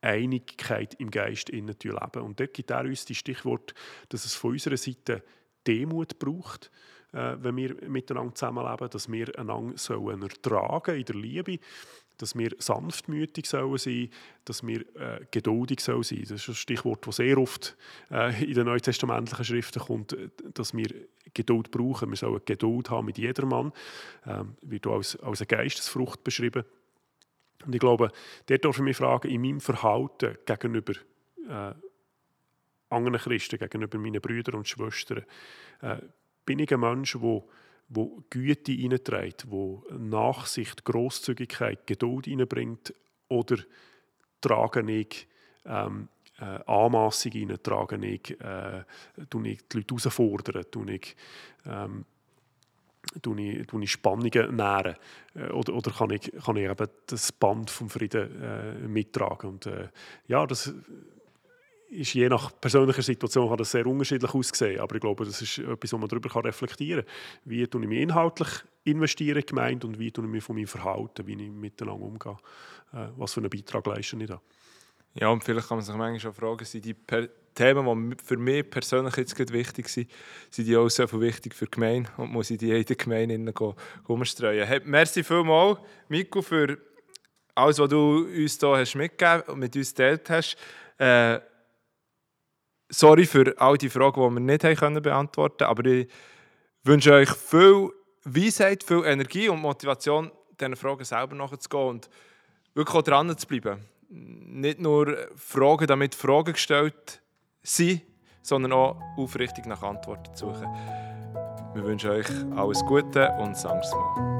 Einigkeit im Geist innen leben. Und dort gibt er uns die Stichwort, dass es von unserer Seite Demut braucht, äh, wenn wir miteinander zusammenleben, dass wir einander sollen ertragen in der Liebe, dass wir sanftmütig sollen sein, dass wir äh, geduldig sollen sein. Das ist ein Stichwort, das sehr oft äh, in den neutestamentlichen Schriften kommt, äh, dass wir Geduld brauchen. Wir sollen Geduld haben mit jedermann, ähm, wird als, als eine Geistesfrucht beschrieben. Und ich glaube, dort darf ich mich fragen, in meinem Verhalten gegenüber äh, anderen Christen, gegenüber meinen Brüdern und Schwestern, äh, bin ich ein Mensch, der wo Güte hineinträgt, wo Nachsicht, Großzügigkeit, Geduld hineinbringt, oder trage ich ähm, äh, Anmassung rein, trage ich, äh, ich die Leute herausfordern, tue ich, ähm, tue ich, tue ich Spannungen nähren äh, oder, oder kann, ich, kann ich eben das Band vom Frieden äh, mittragen. Und äh, ja, das ist je nach persönlicher Situation kann das sehr unterschiedlich aussehen. Aber ich glaube, das ist etwas, wo man darüber reflektieren kann. Wie tue ich mich inhaltlich investieren in Gemeinde und wie tue ich mich von meinem Verhalten, wie ich miteinander umgehe, äh, was für einen Beitrag leiste ich da. Ja, und vielleicht kann man sich manchmal auch fragen, sind die per Themen, die für mich persönlich jetzt wichtig sind, sind die auch so wichtig für die Gemeinde und muss ich die in der Gemeinde umstreuen. Hey, merci vielmals, Miko, für alles, was du uns hier hast mitgegeben und mit uns geteilt hast. Äh, sorry für all die Fragen, die wir nicht haben beantworten konnten, aber ich wünsche euch viel Weisheit, viel Energie und Motivation, diesen Fragen selber nachzugehen und wirklich auch dran zu bleiben. Nicht nur Fragen, damit Fragen gestellt sind, sondern auch aufrichtig nach Antworten zu suchen. Wir wünschen euch alles Gute und Mal.